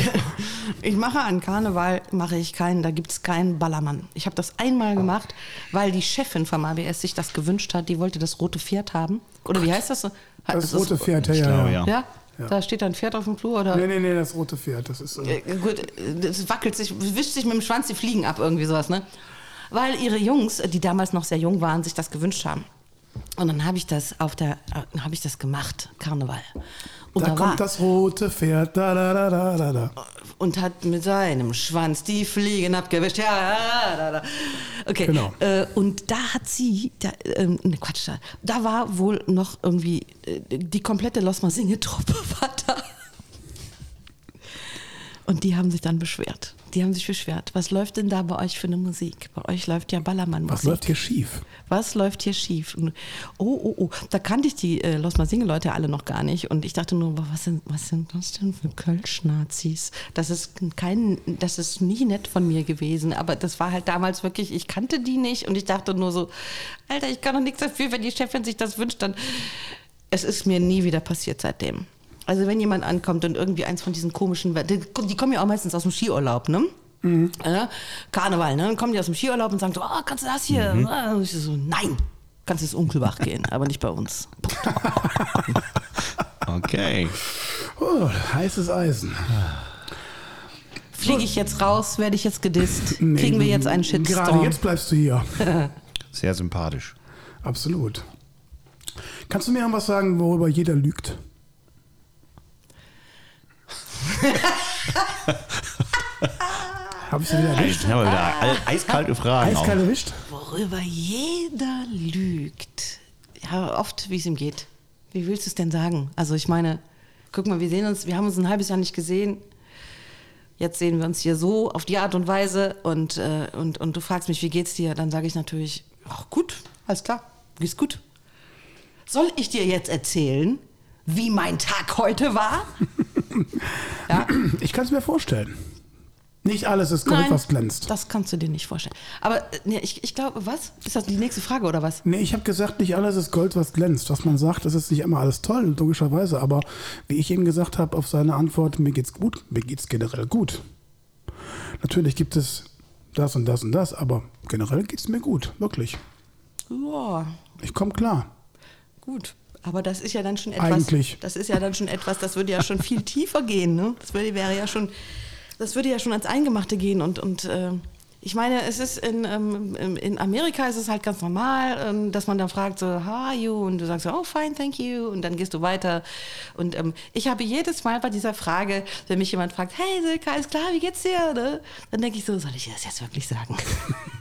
Ich mache an Karneval mache ich keinen, da gibt es keinen Ballermann. Ich habe das einmal gemacht, weil die Chefin vom ABS sich das gewünscht hat. Die wollte das rote Pferd haben. Oder wie heißt das? so? Das Ist rote Pferd, ja, glaube, ja. ja. Ja? Da steht ein Pferd auf dem Flur oder. Nee, nee, nee, das rote Pferd. Das ist. Äh, Äh, gut, das wackelt sich, wischt sich mit dem Schwanz die Fliegen ab, irgendwie sowas, ne? Weil ihre Jungs, die damals noch sehr jung waren, sich das gewünscht haben. Und dann habe ich das auf der, äh, habe ich das gemacht, Karneval. Und da da, kommt war, das rote Pferd. Da, da, da, da, da, da. und hat mit seinem Schwanz die Fliegen abgewischt. Ja, ja, da, da. Okay. Genau. Äh, und da hat sie, da, ähm, ne Quatsch, da, da war wohl noch irgendwie äh, die komplette Losmer Singetruppe war da. Und die haben sich dann beschwert. Die haben sich beschwert. Was läuft denn da bei euch für eine Musik? Bei euch läuft ja Ballermann-Musik. Was läuft hier schief? Was läuft hier schief? Und, oh, oh, oh. Da kannte ich die äh, Los Mal Single-Leute alle noch gar nicht. Und ich dachte nur, was sind, was sind das denn für Kölsch-Nazis? Das ist kein, das ist nie nett von mir gewesen. Aber das war halt damals wirklich, ich kannte die nicht. Und ich dachte nur so, Alter, ich kann doch nichts dafür, wenn die Chefin sich das wünscht, dann. Es ist mir nie wieder passiert seitdem. Also wenn jemand ankommt und irgendwie eins von diesen komischen, die, die kommen ja auch meistens aus dem Skiurlaub, ne? Äh, Karneval, ne? Dann kommen die aus dem Skiurlaub und sagen so, oh, kannst du das hier? Und ich so, nein, kannst ins Unkelbach gehen, aber nicht bei uns. Okay. Oh, heißes Eisen. Fliege ich jetzt raus, werde ich jetzt gedisst, Nee, kriegen wir jetzt einen Gerade Shitstorm. jetzt bleibst du hier. Sehr sympathisch. Absolut. Kannst du mir irgendwas sagen, worüber jeder lügt? Habe ich sie wieder erwischt? Haben wir wieder eiskalte Fragen. auch. Eiskalt erwischt? Worüber jeder lügt. Ja, oft, wie es ihm geht. Wie willst du es denn sagen? Also ich meine, guck mal, wir sehen uns, wir haben uns ein halbes Jahr nicht gesehen. Jetzt sehen wir uns hier so auf die Art und Weise und, äh, und, und du fragst mich, wie geht's dir? Dann sage ich natürlich, ach gut, alles klar, geht's gut. Soll ich dir jetzt erzählen, wie mein Tag heute war? Ja. Ich kann es mir vorstellen. Nicht alles ist Gold, was glänzt. das kannst du dir nicht vorstellen. Aber äh, nee, ich, ich glaube, was? Ist das die nächste Frage oder was? Nee, ich habe gesagt, nicht alles ist Gold, was glänzt. Was man sagt, das ist nicht immer alles toll, logischerweise. Aber wie ich eben gesagt habe auf seine Antwort, mir geht's gut, mir geht's generell gut. Natürlich gibt es das und das und das, aber generell geht's mir gut, wirklich. Ja, Ich komme klar. Gut, aber das ist ja dann schon etwas. Eigentlich. Das ist ja dann schon etwas, das würde ja schon viel tiefer gehen, ne? Das würde, wäre ja schon, das würde ja schon ans Eingemachte gehen und, und äh, ich meine, es ist in, ähm, in Amerika ist es halt ganz normal, ähm, dass man dann fragt so, how are you? Und du sagst so, oh fine, thank you. Und dann gehst du weiter. Und ähm, ich habe jedes Mal bei dieser Frage, wenn mich jemand fragt, hey Silke, alles klar, wie geht's dir? Ne? Dann denke ich so, soll ich dir das jetzt wirklich sagen?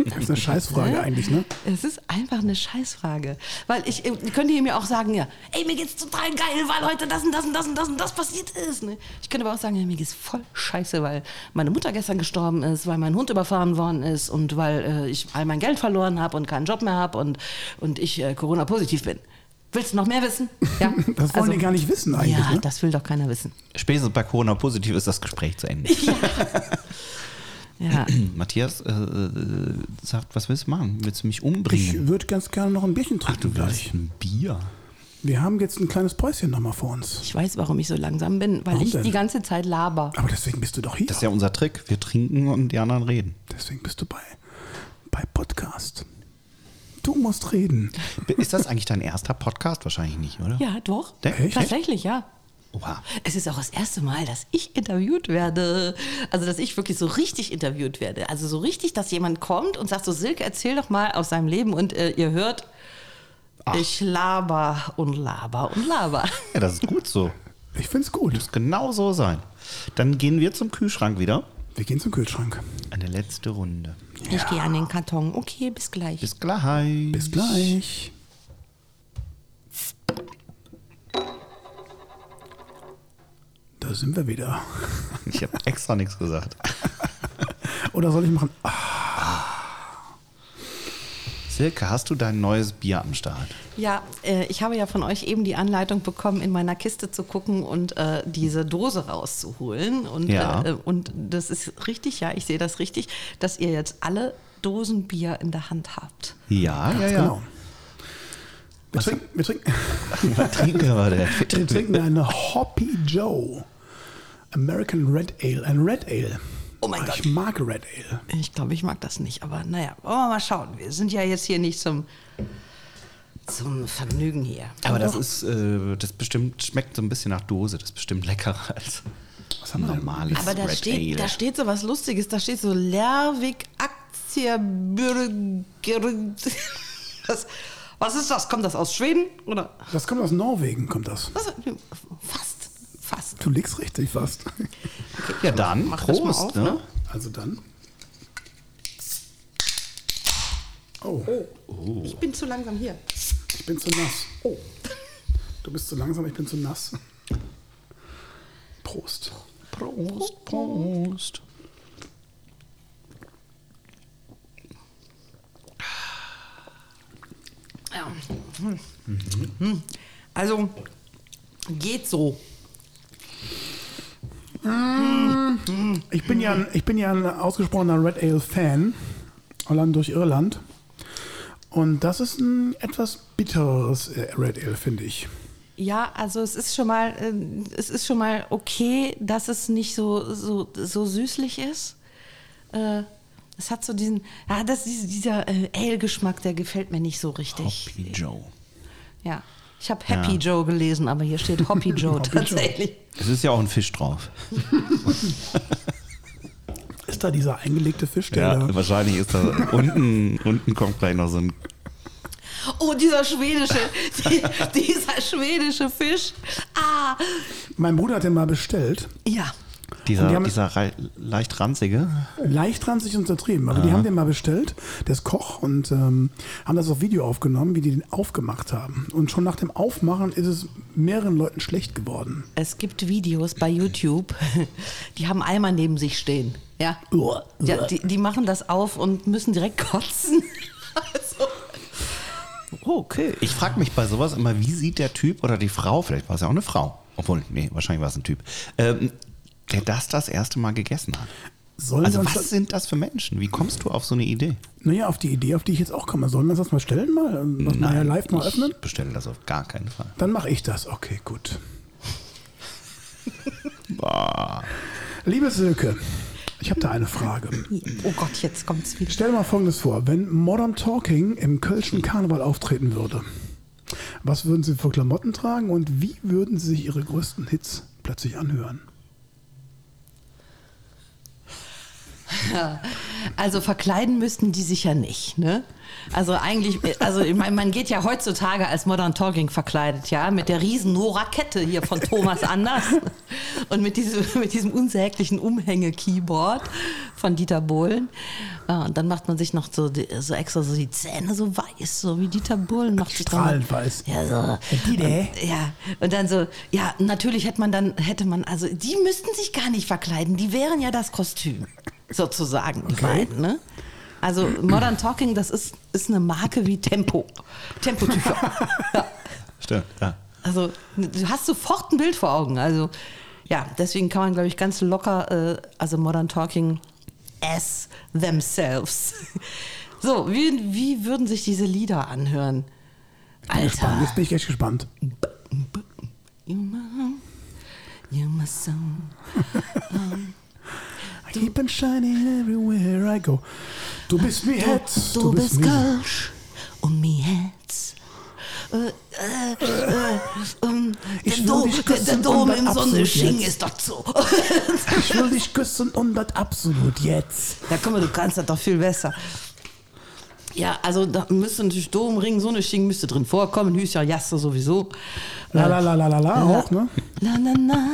Das ist eine Scheißfrage Ne? eigentlich, ne? Es ist einfach eine Scheißfrage. Weil ich äh, könnte ihr mir auch sagen, ja, ey, mir geht's total geil, weil heute das und das und das und das und das passiert ist. Ne? Ich könnte aber auch sagen, ja, mir geht's voll scheiße, weil meine Mutter gestern gestorben ist, weil mein Hund überfahren worden ist und weil äh, ich all mein Geld verloren habe und keinen Job mehr habe und, und ich äh, Corona-positiv bin. Willst du noch mehr wissen? Ja. Das wollen die gar nicht wissen eigentlich, Ja, ne? das will doch keiner wissen. Spätestens bei Corona positiv ist das Gespräch zu Ende. Ja. Matthias äh, äh, sagt, was willst du machen? Willst du mich umbringen? Ich würde ganz gerne noch ein Bierchen trinken du gleich. willst ein Bier. Wir haben jetzt ein kleines Päuschen nochmal vor uns. Ich weiß, warum ich so langsam bin, weil Warum ich denn? die ganze Zeit laber. Aber deswegen bist du doch hier. Das ist ja unser Trick. Wir trinken und die anderen reden. Deswegen bist du bei, bei Podcast. Du musst reden. Ist das eigentlich dein erster Podcast? Wahrscheinlich nicht, oder? Ja, doch. Echt? Tatsächlich, ja. Oha. Es ist auch das erste Mal, dass ich interviewt werde. Also, dass ich wirklich so richtig interviewt werde. Also, so richtig, dass jemand kommt und sagt so, Silke, erzähl doch mal aus seinem Leben und äh, ihr hört, ich laber und laber und laber. Ja, das ist gut so. Ich find's gut. Muss genau so sein. Dann gehen wir zum Kühlschrank wieder. Wir gehen zum Kühlschrank. Eine letzte Runde. Ich gehe an den Karton. Okay, bis gleich. Bis gleich. Bis gleich. Da sind wir wieder. Ich habe extra nichts gesagt. Oder soll ich machen? Ah, Silke, hast du dein neues Bier am Start? Ja, äh, ich habe ja von euch eben die Anleitung bekommen, in meiner Kiste zu gucken und äh, diese Dose rauszuholen. Und, Ja. äh, und das ist richtig, ja, ich sehe das richtig, dass ihr jetzt alle Dosen Bier in der Hand habt. Ja, ja, Genau. Wir trinken, wir, trinken, Was trinken wir denn? wir trinken eine Hoppy Joe American Red Ale. Ein Red Ale. Oh mein Ah, Gott. Ich mag Red Ale. Ich glaube, ich mag das nicht, aber naja, wollen wir mal schauen. Wir sind ja jetzt hier nicht zum, zum Vergnügen hier. Aber das ist, äh, das bestimmt schmeckt so ein bisschen nach Dose. Das ist bestimmt leckerer als Was haben wir normales Aber da Red steht, Ale. da steht so was Lustiges. Da steht so Lervik Aktiebürger. Was, was ist das? Kommt das aus Schweden? Oder? Das kommt aus Norwegen, kommt das. Was? Fast. Fast. Du liegst richtig fast. ja, dann Mach das mal Prost, auf, ne? ne? Also dann. Oh, Ich bin zu langsam hier. ich bin zu nass. Du bist zu langsam, ich bin zu nass. Prost. Prost, Prost. Ja. Hm. Also, geht so. Ich bin ja, ein- ich bin ja ein ausgesprochener Red Ale Fan, allein durch Irland. Und das ist ein etwas bitteres äh, Red Ale, finde ich. Ja, also es ist schon mal, äh, es ist schon mal okay, dass es nicht so, so, so süßlich ist. Äh, es hat so diesen, ja, das, dieser, dieser äh, Ale-Geschmack, der gefällt mir nicht so richtig. Hoppy Joe. Ja. Ich habe Happy Joe gelesen, aber hier steht Hoppy Joe tatsächlich. Es ist ja auch ein Fisch drauf. Ist da dieser eingelegte Fisch, der Ja, da wahrscheinlich ist da unten, unten kommt gleich noch so ein. Oh, dieser schwedische, die, dieser schwedische Fisch. Ah, Mein Bruder hat den mal bestellt. ja. Dieser, dieser leicht ranzige. Leicht ranzig und zertrieben. Aber die haben den mal bestellt, der ist Koch, und ähm, haben das auf Video aufgenommen, wie die den aufgemacht haben. Und schon nach dem Aufmachen ist es mehreren Leuten schlecht geworden. Es gibt Videos bei YouTube, die haben Eimer neben sich stehen. Ja. ja die, die machen das auf und müssen direkt kotzen. Also, okay. Ich frage mich bei sowas immer, wie sieht der Typ oder die Frau, vielleicht war es ja auch eine Frau, obwohl, nee, wahrscheinlich war es ein Typ, ähm, der das das erste Mal gegessen hat. Sollen Also was sind das für Menschen? Wie kommst du auf so eine Idee? Naja, auf die Idee, auf die ich jetzt auch komme. Sollen wir uns das mal stellen mal? und Das mal ja live mal öffnen? ich bestelle das auf gar keinen Fall. Dann mache ich das. Okay, gut. Boah. Liebe Silke, ich habe da eine Frage. oh Gott, jetzt kommt's wieder. Stell dir mal Folgendes vor. Wenn Modern Talking im Kölschen Karneval auftreten würde, was würden Sie für Klamotten tragen und wie würden Sie sich Ihre größten Hits plötzlich anhören? Also verkleiden müssten die sich ja nicht, ne? Also eigentlich, also ich meine, man geht ja heutzutage als Modern Talking verkleidet, ja, mit der riesen Nora-Kette hier von Thomas Anders und mit diesem, mit diesem unsäglichen Umhänge-Keyboard von Dieter Bohlen. Ja, und dann macht man sich noch so, die- so extra so die Zähne so weiß, so wie Dieter Bohlen macht. Strahlend weiß. Ja, so. Die, der? Und, ja, und dann so, ja, natürlich hätte man dann, hätte man, also die müssten sich gar nicht verkleiden, die wären ja das Kostüm, sozusagen, die beiden, ne? Also Modern Talking, das ist, ist eine Marke wie Tempo. Tempotücher. ja. Stimmt, ja. Also du hast sofort ein Bild vor Augen. Also ja, deswegen kann man, glaube ich, ganz locker, äh, also Modern Talking as themselves. So, wie, wie würden sich diese Lieder anhören? Gespannt. Alter. Jetzt bin ich echt gespannt. You my, you my song. Keep on shining everywhere I go. Du bist mir Herz. Du bist mir Kölsch und mir Herz. Äh, äh, äh, ähm, der, Ich will Dom, dich der, der küssen Dom im Sonnenschein ist doch so. Ich will dich küssen und das absolut jetzt. Ja, guck mal, du kannst das doch viel besser. Ja, also da müsste natürlich Dom, Ring, Sonnenschein müsste drin vorkommen. Hüscher, Jasse sowieso. La la la la la la auch, ne? La, la, la.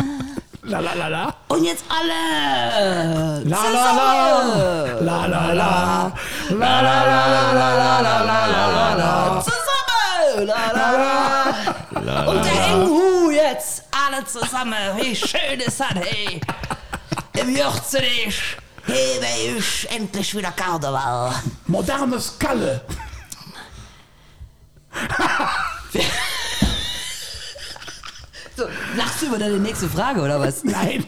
La la la la. Und jetzt alle! La la la. La la la. La la la la la la la la la la. Zusammen! La, la, la. Und der Engu jetzt! Alle zusammen! Wie schön ist das, hey! Im Jürzenich hebe ich endlich wieder Karneval. Moderne Skalle. So, lachst du über deine nächste Frage, oder was? Nein.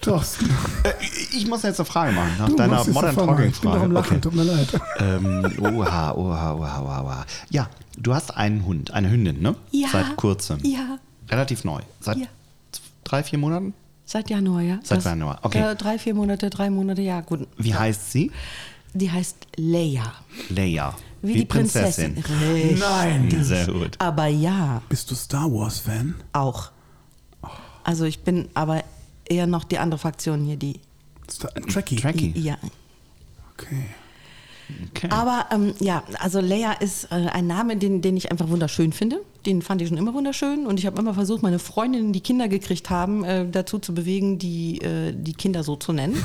Thorsten, Äh, ich muss jetzt eine Frage machen, nach du deiner Modern. Talking Ich bin doch Frage. am Lachen, Okay. tut mir leid. Ähm, oha, oha, oha, oha, oha. Ja, du hast einen Hund, eine Hündin, ne? Ja. Seit kurzem. Ja. Relativ neu. Seit Ja. drei, vier Monaten? Seit Januar, ja. Seit Januar, okay. Äh, drei, vier Monate, drei Monate, ja, gut. Wie heißt sie? Die heißt Leia. Leia. Wie, die Prinzessin. Richtig. Nein. Sehr gut. Aber ja, Bist du Star Wars-Fan? auch. Also ich bin aber eher noch die andere Fraktion hier, die. Star Trekkie. Trekkie. Ja. Okay. Okay. Aber ähm, ja, also Leia ist äh, ein Name, den, den ich einfach wunderschön finde. Den fand ich schon immer wunderschön. Und ich habe immer versucht, meine Freundinnen, die Kinder gekriegt haben, äh, dazu zu bewegen, die, äh, die Kinder so zu nennen.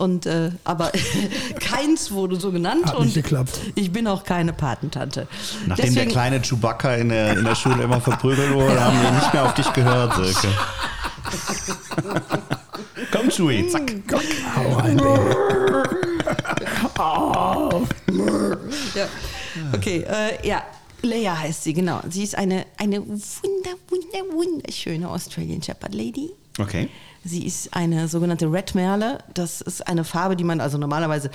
Und, äh, aber keins wurde so genannt. Hat und nicht geklappt. Ich bin auch keine Patentante. Nachdem der kleine Chewbacca in der, in der Schule immer verprügelt wurde, haben wir nicht mehr auf dich gehört, Silke. Komm, Chewie, zack. Hau rein, Baby. Ja. Okay, äh, ja. Leia heißt sie, genau. Sie ist eine, eine wunder, wunder, wunderschöne Australian Shepherd Lady. Okay. Sie ist eine sogenannte Red Merle. Das ist eine Farbe, die man also normalerweise.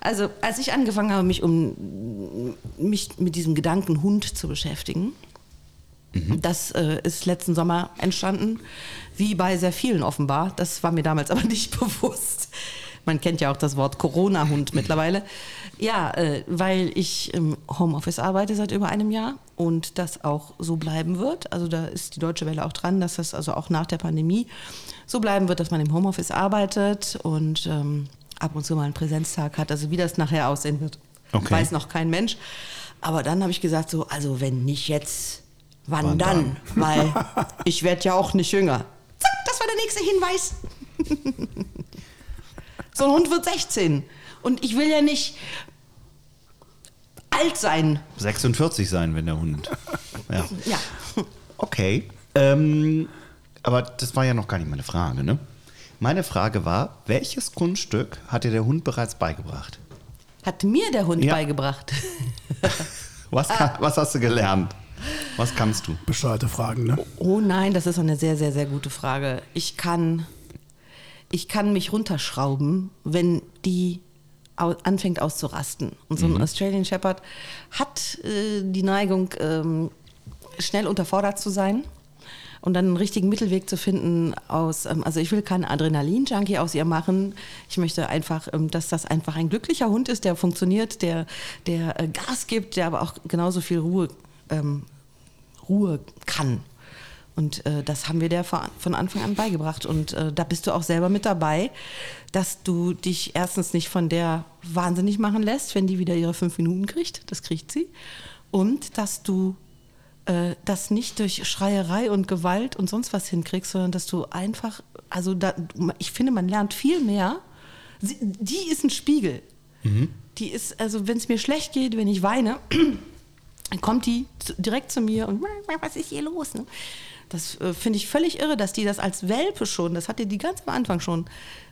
Also, als ich angefangen habe, mich, um, mich mit diesem Gedanken Hund zu beschäftigen, das äh, ist letzten Sommer entstanden, wie bei sehr vielen offenbar. Das war mir damals aber nicht bewusst. Man kennt ja auch das Wort Corona-Hund mittlerweile. Ja, äh, weil ich im Homeoffice arbeite seit über einem Jahr und das auch so bleiben wird. Also da ist die Deutsche Welle auch dran, dass das also auch nach der Pandemie so bleiben wird, dass man im Homeoffice arbeitet und ähm, ab und zu mal einen Präsenztag hat. Also wie das nachher aussehen wird, Okay. weiß noch kein Mensch. Aber dann habe ich gesagt, so, also wenn nicht jetzt, wann, Wann dann? Weil ich werde ja auch nicht jünger. Zack, das war der nächste Hinweis. so ein Hund wird 16. Und ich will ja nicht alt sein. 46 sein, wenn der Hund. Ja. Ja. Okay. Ähm, aber das war ja noch gar nicht meine Frage, ne? Meine Frage war, welches Kunststück hat dir der Hund bereits beigebracht? Hat mir der Hund Ja. beigebracht. Was, kann, was hast du gelernt? Was kannst du? Bescheuerte Fragen, ne? Oh nein, das ist eine sehr, sehr, sehr gute Frage. Ich kann, ich kann mich runterschrauben, wenn die au anfängt auszurasten. Und so ein Australian Shepherd hat äh, die Neigung, ähm, schnell unterfordert zu sein und dann einen richtigen Mittelweg zu finden aus, ähm, also ich will keinen Adrenalin-Junkie aus ihr machen. Ich möchte einfach, ähm, dass das einfach ein glücklicher Hund ist, der funktioniert, der, der äh, Gas gibt, der aber auch genauso viel Ruhe, ähm, Ruhe kann. Und äh, das haben wir der von Anfang an beigebracht. Und äh, da bist du auch selber mit dabei, dass du dich erstens nicht von der wahnsinnig machen lässt, wenn die wieder ihre fünf Minuten kriegt. Das kriegt sie. Und dass du äh, das nicht durch Schreierei und Gewalt und sonst was hinkriegst, sondern dass du einfach, also da, ich finde, man lernt viel mehr. Sie, die ist ein Spiegel. Die ist, also wenn es mir schlecht geht, wenn ich weine, dann kommt die zu, direkt zu mir und was ist hier los? Ne? Das äh, finde ich völlig irre, dass die das als Welpe schon, das hatte die ganz am Anfang schon,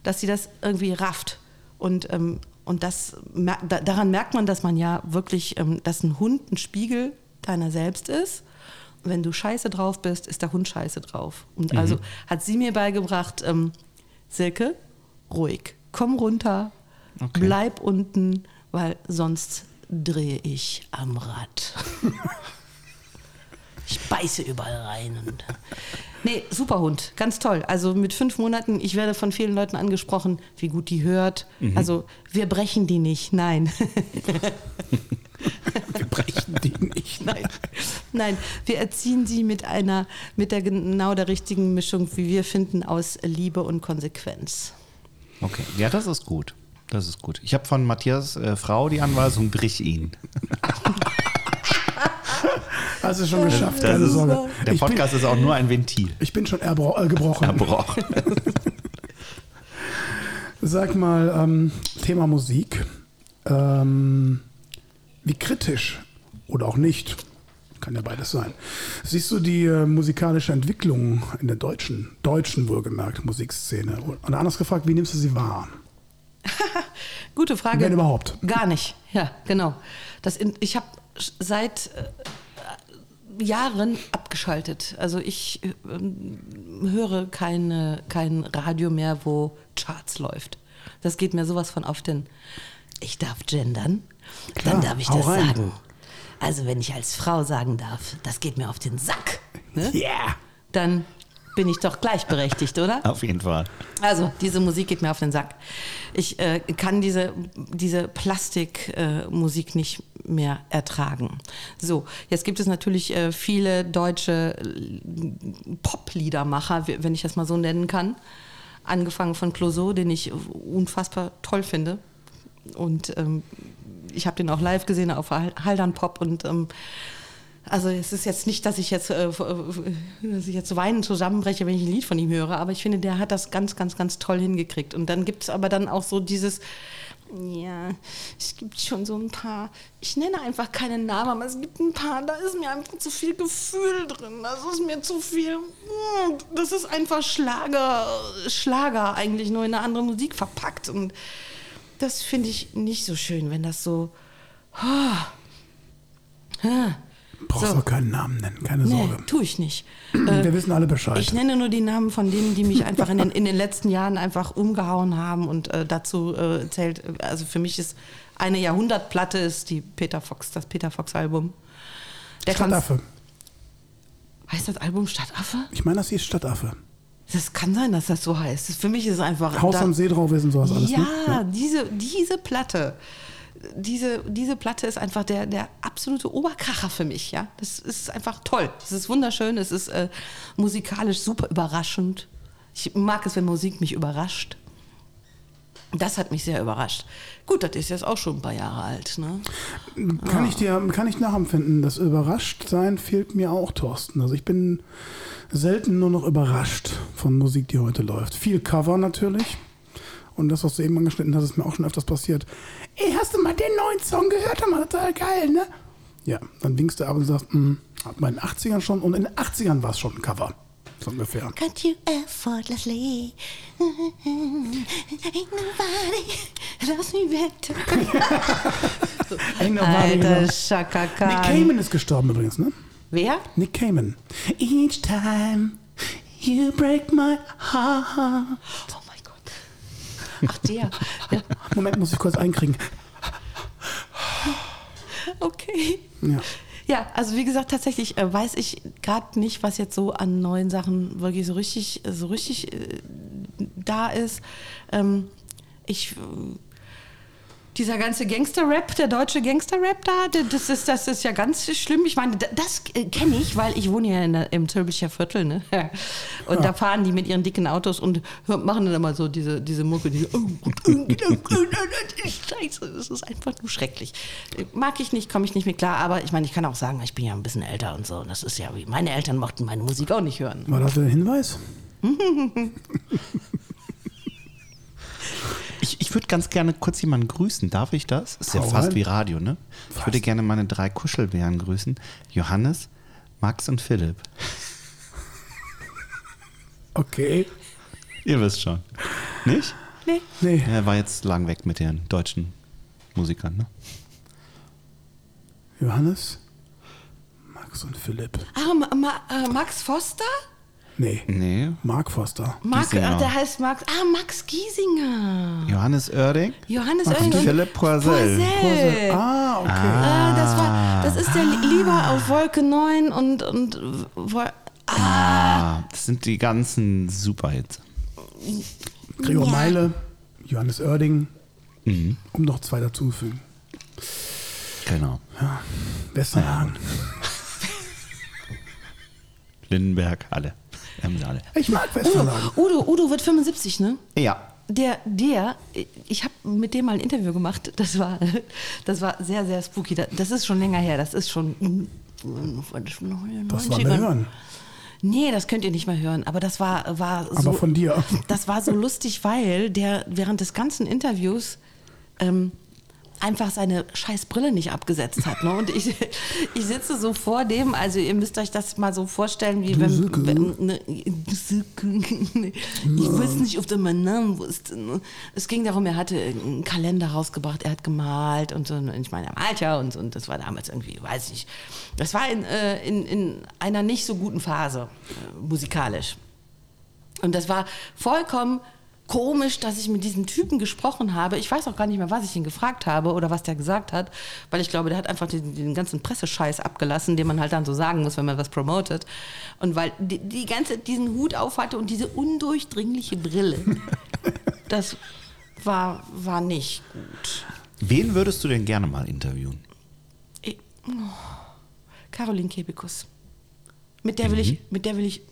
dass sie das irgendwie rafft. Und, ähm, und das, daran merkt man, dass man ja wirklich, ähm, dass ein Hund ein Spiegel deiner selbst ist. Wenn du scheiße drauf bist, ist der Hund scheiße drauf. Und also hat sie mir beigebracht, ähm, Silke, ruhig, komm runter, Okay. bleib unten, weil sonst drehe ich am Rad. ich beiße überall rein. Und nee, super Hund, ganz toll. Also mit fünf Monaten, ich werde von vielen Leuten angesprochen, wie gut die hört. Also wir brechen die nicht, nein. Wir brechen die nicht. Nein. Nein, wir erziehen sie mit einer, mit der genau der richtigen Mischung, wie wir finden, aus Liebe und Konsequenz. Okay, ja, das ist gut. Das ist gut. Ich habe von Matthias äh, Frau die Anweisung, brich ihn. Hast du schon geschafft, Das keine ist, Sorge. der Ich bin, Podcast ist auch nur ein Ventil. ich bin schon erbro äh, gebrochen. Erbrochen. Sag mal, ähm, Thema Musik. Ähm, wie kritisch oder auch nicht, kann ja beides sein, siehst du die äh, musikalische Entwicklung in der deutschen, deutschen wohlgemerkt, Musikszene? Und anders gefragt, wie nimmst du sie wahr? Gute Frage. Wenn überhaupt. Gar nicht. Ja, genau. Das in, ich habe seit äh, Jahren abgeschaltet. Also ich äh, höre keine, kein Radio mehr, wo Charts läuft. Das geht mir sowas von auf den. Ich darf gendern. Klar, dann darf ich das rein. sagen. Also wenn ich als Frau sagen darf, das geht mir auf den Sack. Ne? Yeah! Dann bin ich doch gleichberechtigt, oder? Auf jeden Fall. Also, diese Musik geht mir auf den Sack. Ich äh, kann diese, diese Plastikmusik äh, nicht mehr ertragen. So, jetzt gibt es natürlich äh, viele deutsche äh, Pop-Liedermacher, wenn ich das mal so nennen kann. Angefangen von Clouseau, den ich unfassbar toll finde. Und ähm, ich habe den auch live gesehen auf Hal- Haldern Pop und ähm, also es ist jetzt nicht, dass ich jetzt, äh, dass ich jetzt weinen zusammenbreche, wenn ich ein Lied von ihm höre, aber ich finde, der hat das ganz, ganz, ganz toll hingekriegt. Und dann gibt es aber dann auch so dieses, Ja, es gibt schon so ein paar. Ich nenne einfach keine Namen, aber es gibt ein paar, da ist mir einfach zu viel Gefühl drin. Das ist mir zu viel. hm, Das ist einfach Schlager, Schlager eigentlich nur in eine andere Musik verpackt. Und das finde ich nicht so schön, wenn das so. ah, ah, Brauchst So. auch keinen Namen nennen, keine Nee, Sorge. tue ich nicht. Wir wissen alle Bescheid. Ich nenne nur die Namen von denen, die mich einfach in den, in den letzten Jahren einfach umgehauen haben und äh, dazu äh, zählt, äh, also für mich ist eine Jahrhundertplatte ist die Peter Fox, das Peter Fox Album. Der Stadtaffe. Heißt das Album Stadtaffe? Ich meine, das hieß Stadtaffe. Das kann sein, dass das so heißt. Das, für mich ist es einfach. Haus da- am See drauf ist und sowas alles. ja, Ne? diese, diese Platte. Diese, diese Platte ist einfach der, der absolute Oberkracher für mich, ja. Das ist einfach toll. Es ist wunderschön, es ist äh, musikalisch super überraschend. Ich mag es, wenn Musik mich überrascht. Das hat mich sehr überrascht. Gut, das ist jetzt auch schon ein paar Jahre alt, ne? Kann ich dir, kann ich nachempfinden. Das Überraschtsein fehlt mir auch, Thorsten. Also ich bin selten nur noch überrascht von Musik, die heute läuft. Viel Cover natürlich. Und das, was du eben angeschnitten hast, ist mir auch schon öfters passiert. Ey, hast du mal den neuen Song gehört? Der war total geil, ne? Ja, dann winkst du ab und sagst, hm, hat man in den 80ern schon und in den 80ern war es schon ein Cover. So ungefähr. Can't you effortlessly? Ain't nobody loves me better. Ain't nobody Alter Chaka Nick. Cayman ist gestorben übrigens, ne? Wer? Nick Cayman. Each time you break my heart. Oh mein Gott. Ach, der. Ja, Moment, muss ich kurz einkriegen. okay. Ja. Ja, also wie gesagt, tatsächlich äh, weiß ich gerade nicht, was jetzt so an neuen Sachen wirklich so richtig, so richtig äh, da ist. Ähm, ich dieser ganze Gangster-Rap, der deutsche Gangster-Rap da, das ist, das ist ja ganz schlimm. Ich meine, da- das äh, kenne ich, weil ich wohne ja in der, im Tölbischer Viertel, ne? Und da fahren die mit ihren dicken Autos und machen dann immer so diese, diese Mucke, diese Scheiße, das ist einfach nur schrecklich. Mag ich nicht, komme ich nicht mit klar, aber ich meine, ich kann auch sagen, ich bin ja ein bisschen älter und so. Und das ist ja wie, meine Eltern mochten meine Musik auch nicht hören. War das der Hinweis? Ich, ich würde ganz gerne kurz jemanden grüßen. Darf ich das? Ist ja fast wie Radio, ne? Ich würde gerne meine drei Kuschelbären grüßen. Johannes, Max und Philipp. Okay. Ihr wisst schon. Nicht? Nee. Nee. Er war jetzt lang weg mit den deutschen Musikern, ne? Johannes, Max und Philipp. Ah, Ma Ma äh, Max Foster? Nee. Nee. Mark Foster. Mark, Giesinger. äh, der heißt Max. Ah, Max Giesinger. Johannes Oerding. Johannes Und Oerding. Philipp Poisel. Poisel. Ah, okay. Ah, das war, das ist der Lieber auf Wolke 9 und, und Wol Ah, das sind die ganzen Superhits. Gregor Ja. Meile, Johannes Oerding, Mhm. um noch zwei dazuzufügen. Genau. Westerhagen. Lindenberg, alle. Alle. Ich mag Udo, Westerhagen. Udo, Udo wird 75, ne? Ja. Der, der, ich habe mit dem mal ein Interview gemacht. Das war, das war sehr, sehr spooky. Das ist schon länger her. Das ist schon. Das wollen wir hören. Nee, das könnt ihr nicht mehr hören. Aber das war, war so. Aber von dir. Das war so lustig, weil der während des ganzen Interviews ähm, einfach seine scheiß Brille nicht abgesetzt hat. Ne? Und ich, ich sitze so vor dem, also ihr müsst euch das mal so vorstellen, wie wenn, wenn ne, ich weiß nicht, ob der meinen Namen wusste. Ne? Es ging darum, er hatte einen Kalender rausgebracht, er hat gemalt und so. Und ich meine, er malt ja und, so, und das war damals irgendwie, weiß ich. Das war in, äh, in, in einer nicht so guten Phase, äh, musikalisch. Und das war vollkommen komisch, dass ich mit diesem Typen gesprochen habe. Ich weiß auch gar nicht mehr, was ich ihn gefragt habe oder was der gesagt hat, weil ich glaube, der hat einfach den, den ganzen Pressescheiß abgelassen, den man halt dann so sagen muss, wenn man was promotet. Und weil die, die ganze diesen Hut auf hatte und diese undurchdringliche Brille, das war, war nicht gut. Wen würdest du denn gerne mal interviewen? Ich, oh, Caroline Kebekus. Mit der will ich, mit der will ich,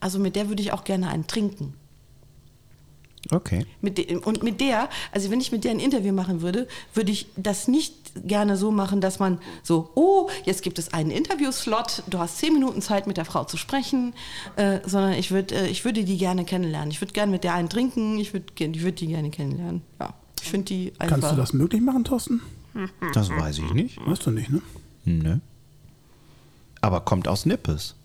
also mit der würde ich auch gerne einen trinken. Okay. Mit de und mit der, also wenn ich mit der ein Interview machen würde, würde ich das nicht gerne so machen, dass man so, oh, jetzt gibt es einen Interviewslot, du hast zehn Minuten Zeit, mit der Frau zu sprechen, äh, sondern ich, würd, äh, ich würde die gerne kennenlernen. Ich würde gerne mit der einen trinken, ich würde ich würd die gerne kennenlernen. Ja. Ich finde die einfach. Kannst du das möglich machen, Thorsten? Das weiß ich nicht. Weißt du nicht, ne? Nö. Aber kommt aus Nippes.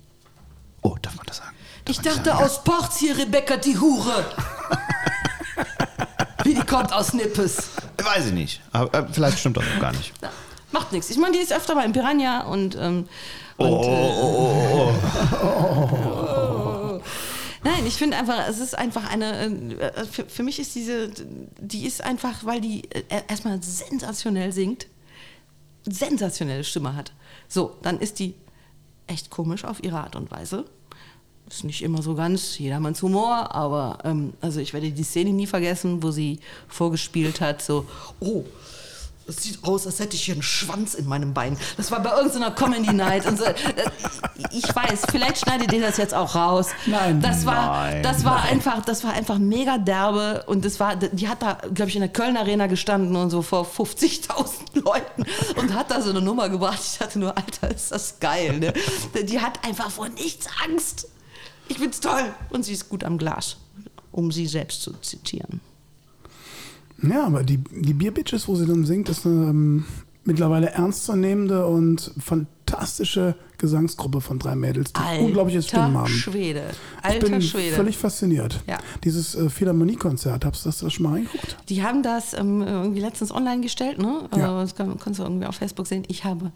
Oh, darf man das sagen? Ich dachte aus Ports hier, Rebecca die Hure. Wie die kommt aus Nippes. Weiß ich nicht. Aber äh, vielleicht stimmt das auch gar nicht. Ja, macht nichts. Ich meine, die ist öfter mal in Piranha und. Ähm, Oh, und oh, äh, oh, oh. Nein, ich finde einfach, es ist einfach eine, äh, für, für mich ist diese, die ist einfach, weil die äh, erstmal sensationell singt, sensationelle Stimme hat. So, dann ist die echt komisch auf ihre Art und Weise. Ist nicht immer so ganz jedermanns Humor, aber ähm, also ich werde die Szene nie vergessen, wo sie vorgespielt hat, so, oh, es sieht aus, als hätte ich hier einen Schwanz in meinem Bein. Das war bei irgendeiner Comedy Night. Und so. Äh, Ich weiß, vielleicht schneidet ihr das jetzt auch raus. Nein. Das war, Nein, das war einfach, das war einfach mega derbe. Und das war, die hat da, glaube ich, in der Köln Arena gestanden und so vor 50.000 Leuten und hat da so eine Nummer gebracht. Ich dachte nur, Alter, ist das geil. Ne? Die hat einfach vor nichts Angst. Ich find's toll. Und sie ist gut am Glas, um sie selbst zu zitieren. Ja, aber die, die Bierbitches, wo sie dann singt, ist eine ähm, mittlerweile ernstzunehmende und fantastische Gesangsgruppe von drei Mädels, die Alter unglaubliches Stimmen haben. Schwede. Ich Alter bin Schwede. völlig fasziniert. Ja. Dieses äh, Philharmonie-Konzert, hast du das, das schon mal reingeguckt? Die haben das ähm, irgendwie letztens online gestellt, ne? Ja. Äh, Das kann, kannst du irgendwie auf Facebook sehen. Ich habe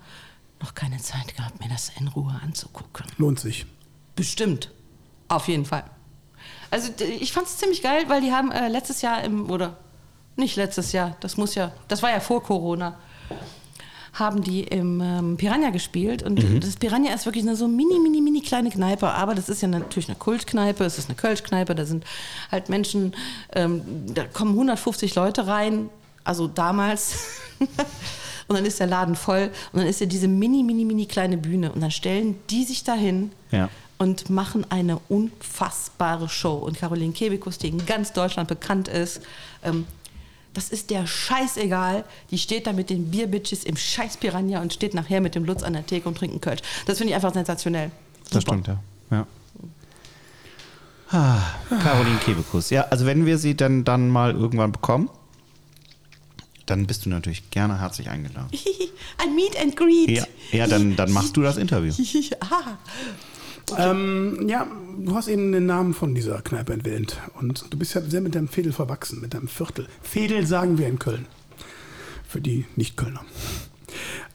noch keine Zeit gehabt, mir das in Ruhe anzugucken. Lohnt sich. Bestimmt. Auf jeden Fall. Also ich fand es ziemlich geil, weil die haben äh, letztes Jahr im, oder nicht letztes Jahr, das muss ja, das war ja vor Corona, haben die im ähm, Piranha gespielt. Und das Piranha ist wirklich eine so mini, mini, mini kleine Kneipe. Aber das ist ja natürlich eine Kultkneipe, es ist eine Kölschkneipe, da sind halt Menschen, ähm, da kommen 150 Leute rein, also damals. und dann ist der Laden voll und dann ist ja diese mini, mini, mini kleine Bühne. Und dann stellen die sich dahin Ja. Und machen eine unfassbare Show. Und Caroline Kebekus, die in ganz Deutschland bekannt ist, ähm, das ist der scheißegal. Die steht da mit den Bierbitches im Scheiß Piranha und steht nachher mit dem Lutz an der Theke und trinkt einen Kölsch. Das finde ich einfach sensationell. Das Super. stimmt, ja. ja. Ah, Caroline Kebekus. Ja, also wenn wir sie dann, dann mal irgendwann bekommen, dann bist du natürlich gerne herzlich eingeladen. Ein Meet and Greet. Ja, ja dann, dann machst du das Interview. ah, Ähm, ja, du hast eben den Namen von dieser Kneipe erwähnt. Und du bist ja sehr mit deinem Fädel verwachsen, mit deinem Viertel. Fädel sagen wir in Köln. Für die Nicht-Kölner.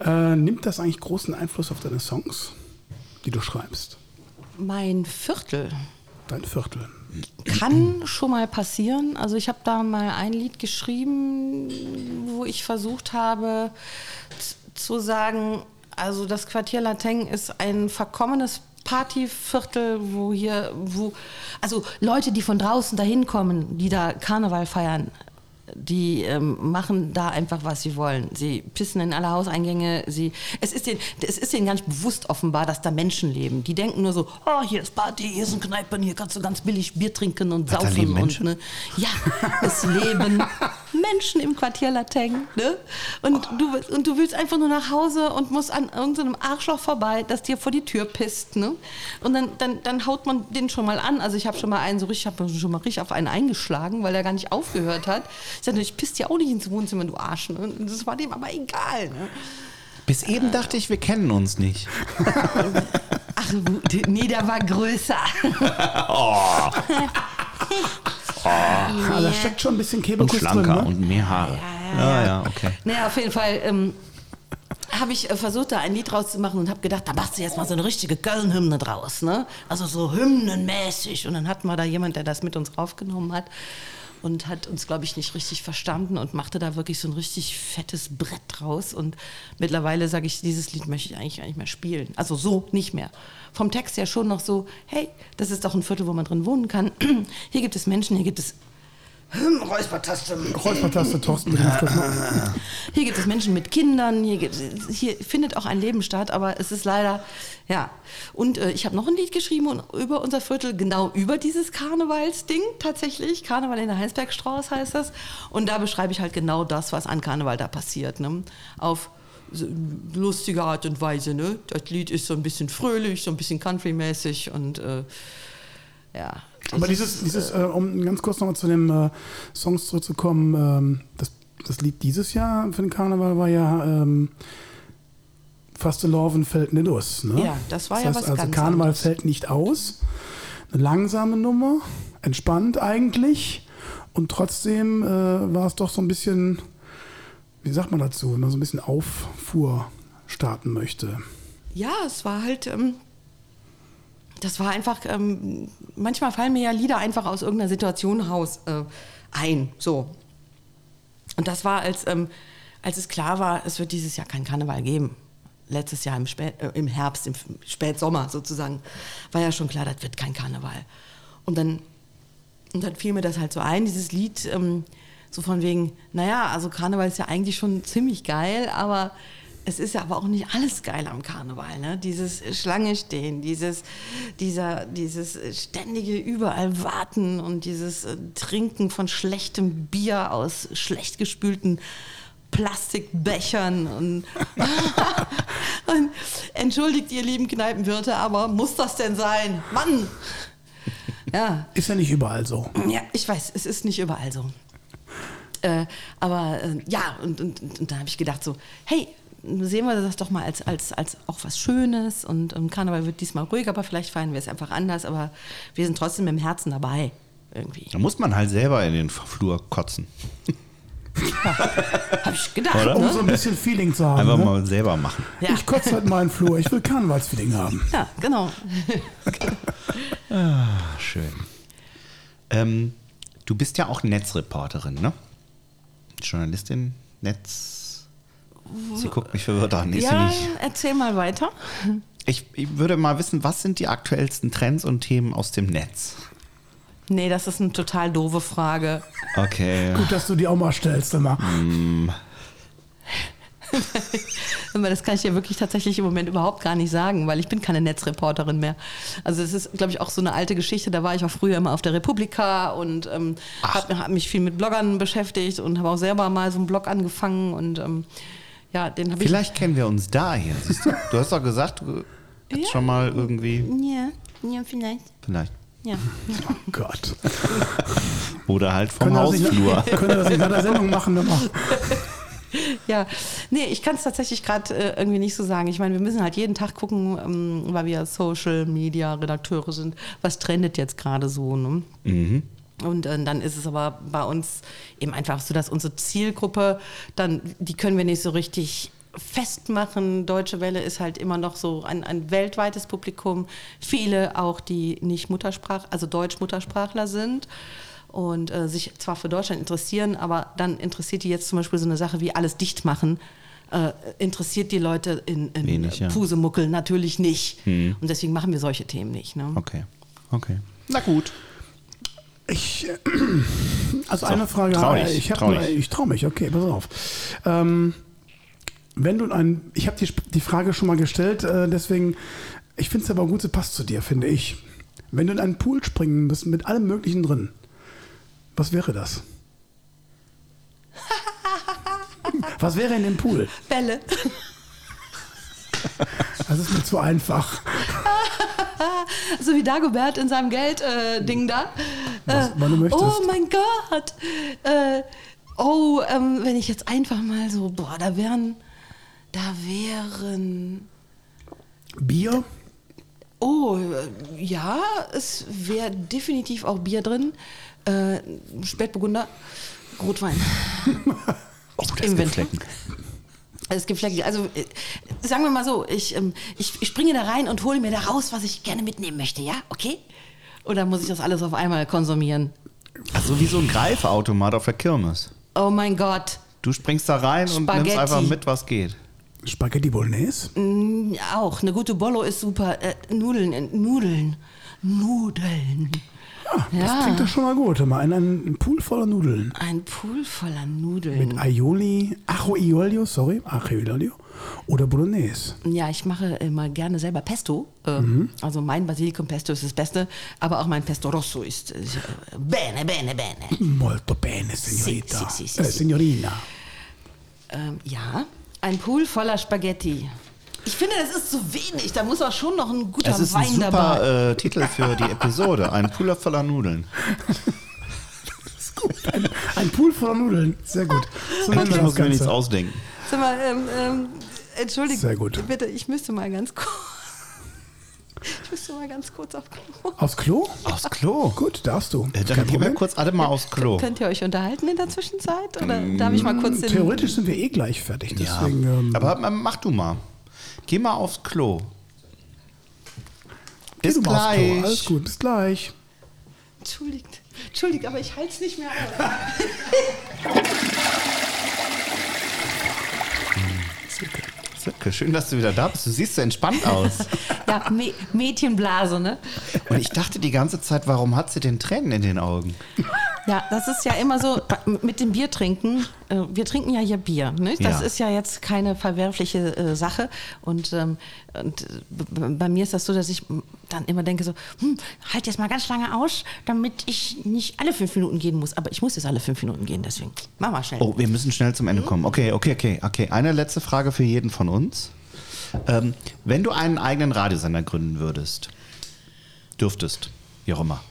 Äh, nimmt das eigentlich großen Einfluss auf deine Songs, die du schreibst? mein Viertel. Dein Viertel. Kann schon mal passieren. Also ich habe da mal ein Lied geschrieben, wo ich versucht habe zu sagen, also das Quartier Lateng ist ein verkommenes Partyviertel, wo hier, wo, also Leute, die von draußen dahin kommen, die da Karneval feiern, die ähm, machen da einfach, was sie wollen. Sie pissen in alle Hauseingänge. Sie, es, ist denen, es ist denen nicht bewusst offenbar, dass da Menschen leben. Die denken nur so, oh, hier ist Party, hier sind Kneipen, hier kannst du ganz billig Bier trinken und da saufen. und, ne, ja, es leben Menschen im Quartier Lateng. Ne? Und, du, willst- und du willst einfach nur nach Hause und musst an irgendeinem Arschloch vorbei, das dir vor die Tür pisst. Ne? Und dann, dann, dann haut man den schon mal an. Also ich habe schon mal einen so richtig, ich habe schon mal richtig auf einen eingeschlagen, weil er gar nicht aufgehört hat. Ich sagte, ich piss dir auch nicht ins Wohnzimmer, du Arsch. Ne? Und das war dem aber egal. Ne? Bis eben dachte ich, wir kennen uns nicht. Ach, nee, der war größer. Ah, da steckt schon ein bisschen Und Kebekus drin. schlanker Ne? und mehr Haare. Ja, ja, okay. Naja, auf jeden Fall ähm, habe ich äh, versucht, da ein Lied draus zu machen und habe gedacht, da machst du jetzt mal so eine richtige Köln-Hymne draus. Ne? Also so hymnenmäßig. Und dann hatten wir da jemand, der das mit uns aufgenommen hat und hat uns, glaube ich, nicht richtig verstanden und machte da wirklich so ein richtig fettes Brett draus. Und mittlerweile sage ich, dieses Lied möchte ich eigentlich gar nicht mehr spielen. Also so nicht mehr. Vom Text ja schon noch so, hey, das ist doch ein Viertel, wo man drin wohnen kann. Hier gibt es Menschen, hier gibt es hm, Räuspertaste. Kreuzvertaste, Thorsten. Hier gibt es Menschen mit Kindern, hier, gibt, hier findet auch ein Leben statt, aber es ist leider, ja. Und äh, ich habe noch ein Lied geschrieben über unser Viertel, genau über dieses Karnevalsding tatsächlich. Karneval in der Heinsbergstraße heißt das. Und da beschreibe ich halt genau das, was an Karneval da passiert. Ne? Auf lustige Art und Weise. Ne? Das Lied ist so ein bisschen fröhlich, so ein bisschen country-mäßig und äh, ja. Aber dieses, dieses äh, um ganz kurz nochmal zu den äh, Songs zurückzukommen, ähm, das, das Lied dieses Jahr für den Karneval war ja ähm, Fast Love fällt nicht aus. Ne? Ja, das war ja was also ganz Karneval anderes. fällt nicht aus. Eine langsame Nummer, entspannt eigentlich. Und trotzdem äh, war es doch so ein bisschen, wie sagt man dazu, wenn man so ein bisschen Auffuhr starten möchte. Ja, es war halt, ähm, das war einfach, ähm, manchmal fallen mir ja Lieder einfach aus irgendeiner Situation raus äh, ein, so. Und das war, als, ähm, als es klar war, es wird dieses Jahr kein Karneval geben. Letztes Jahr im, Spät, äh, im Herbst, im Spätsommer sozusagen, war ja schon klar, das wird kein Karneval. Und dann, und dann fiel mir das halt so ein, dieses Lied, ähm, so von wegen, naja, also Karneval ist ja eigentlich schon ziemlich geil, aber es ist ja aber auch nicht alles geil am Karneval, ne? Dieses Schlange stehen, dieses, dieser, dieses ständige überall warten und dieses äh, Trinken von schlechtem Bier aus schlecht gespülten Plastikbechern und, und entschuldigt ihr lieben Kneipenwirte, aber muss das denn sein? Mann! Ja, Ist ja nicht überall so. ja, ich weiß, es ist nicht überall so. Äh, aber äh, ja, und, und, und, und da habe ich gedacht so, hey, sehen wir das doch mal als, als, als auch was Schönes und ähm, Karneval wird diesmal ruhig, aber vielleicht feiern wir es einfach anders, aber wir sind trotzdem im Herzen dabei. Irgendwie. Da muss man halt selber in den Flur kotzen. Habe ich gedacht. Oder? Um Ne? so ein bisschen Feeling zu haben. Einfach ne? mal selber machen. Ja. Ich kotze halt mal in den Flur. Ich will Karnevalsfeeling haben. ja, genau. Schön. Ähm, du bist ja auch Netzreporterin, ne? Journalistin, Netz. Sie guckt mich verwirrt an. Ist sie ja, nicht. erzähl mal weiter. Ich, ich würde mal wissen, was sind die aktuellsten Trends und Themen aus dem Netz? Nee, das ist eine total doofe Frage. Okay. Gut, dass du die auch mal stellst, immer. Aber das kann ich dir wirklich tatsächlich im Moment überhaupt gar nicht sagen, weil ich bin keine Netzreporterin mehr. Also es ist, glaube ich, auch so eine alte Geschichte. Da war ich auch früher immer auf der Republika und ähm, habe hab mich viel mit Bloggern beschäftigt und habe auch selber mal so einen Blog angefangen und ähm, ja, den habe ich. Vielleicht kennen wir uns da hier. siehst Du Du hast doch gesagt, du hättest Ja. schon mal irgendwie. Ja, ja, vielleicht. Vielleicht. Ja. Oh Gott. Oder halt vom Können Hausflur. Können wir das in einer Sendung machen? Immer? Ja, nee, ich kann es tatsächlich gerade äh, irgendwie nicht so sagen. Ich meine, wir müssen halt jeden Tag gucken, ähm, weil wir Social Media Redakteure sind, was trendet jetzt gerade so. Ne? Und äh, dann ist es aber bei uns eben einfach so, dass unsere Zielgruppe, dann, die können wir nicht so richtig festmachen. Deutsche Welle ist halt immer noch so ein, ein weltweites Publikum. Viele auch, die nicht Muttersprach, also Deutsch-Muttersprachler sind und äh, sich zwar für Deutschland interessieren, aber dann interessiert die jetzt zum Beispiel so eine Sache wie alles dicht machen. Äh, interessiert die Leute in, in Wenig, ja. Pusemuckel natürlich nicht. Und deswegen machen wir solche Themen nicht. Ne? Okay. Okay. Na gut. Ich, äh, also eine Frage, trau äh, dich, ich, trau dich. ich traue mich, okay, pass auf. Ähm, wenn du ein, ich habe die, die Frage schon mal gestellt, äh, deswegen, ich finde es aber gut, sie passt zu dir, finde ich. Wenn du in einen Pool springen müsst mit allem Möglichen drin, was wäre das? was wäre in dem Pool? Bälle. Das ist mir zu einfach. So wie Dagobert in seinem Geld-Ding da. Was- Äh, wann du möchtest. Oh mein Gott. Äh, oh, ähm, wenn ich jetzt einfach mal so, boah, da wären, da wären, Bier? oh, äh, ja, es wäre definitiv auch Bier drin. Äh, Spätburgunder, Rotwein. Oh, das Im. Flecken. Es gibt Flecken. Also äh, sagen wir mal so, ich, ähm, ich, ich springe da rein und hole mir da raus, was ich gerne mitnehmen möchte, ja? Okay? Oder muss ich das alles auf einmal konsumieren? Also wie so ein Greifautomat auf der Kirmes. Oh mein Gott. Du springst da rein und nimmst Spaghetti. einfach mit, was geht. Spaghetti Bolognese? Mm, Auch. Eine gute Bollo ist super. Äh, Nudeln, äh, Nudeln. Nudeln. Ja, das Ja. klingt doch schon mal gut. Mal in einen Pool voller Nudeln. Ein Pool voller Nudeln. Mit Aioli, Ajo e Olio, sorry, Ajo e Olio oder Bolognese. Ja, ich mache immer gerne selber Pesto. Äh, Also mein Basilikum-Pesto ist das Beste, aber auch mein Pesto Rosso ist äh, bene, bene, bene. Molto bene, Signorita. Sì, sì, sì, sì, äh, sì. Signorina. Ähm, ja, ein Pool voller Spaghetti. Ich finde, das ist zu wenig. Da muss auch schon noch ein guter Es ist ein Wein dabei. super äh, Titel für die Episode. Ein Puller voller Nudeln. Ein, ein Pool voller Nudeln. Sehr gut. So nennen Ich wir muss das mir nichts ausdenken. Sag mal, ähm, ähm, entschuldigt, Sehr gut. bitte, ich müsste mal ganz kurz. Ich müsste mal ganz kurz auf Klo. Aufs Klo? Aus Klo. Gut, darfst du. Äh, Dann gehen wir kurz alle mal aufs Klo. Könnt ihr euch unterhalten in der Zwischenzeit? Oder darf ich mal kurz den. Theoretisch sind wir eh gleich fertig. Ja. Deswegen, ähm, Aber ähm, mach du mal. Geh mal aufs Klo. geh Bis du mal aufs Klo. gleich. Alles gut, bis gleich. Entschuldigt, entschuldigt, aber ich halte es nicht mehr aus. Silke, schön, dass du wieder da bist. Du siehst so entspannt aus. Ja, Mä- Mädchenblase, ne? Und ich dachte die ganze Zeit, warum hat sie denn Tränen in den Augen? Ja, das ist ja immer so mit dem Bier trinken. äh, Wir trinken ja hier Bier. Ne? Das Ja. ist ja jetzt keine verwerfliche äh, Sache. Und, ähm, und äh, bei mir ist das so, dass ich dann immer denke so, hm, halt jetzt mal ganz lange aus, damit ich nicht alle fünf Minuten gehen muss. Aber ich muss jetzt alle fünf Minuten gehen, deswegen mach mal schnell. Oh, wir müssen schnell zum Ende kommen. Okay, okay, okay, okay. Eine letzte Frage für jeden von uns. Ähm, wenn du einen eigenen Radiosender gründen würdest, dürftest, wie auch immer.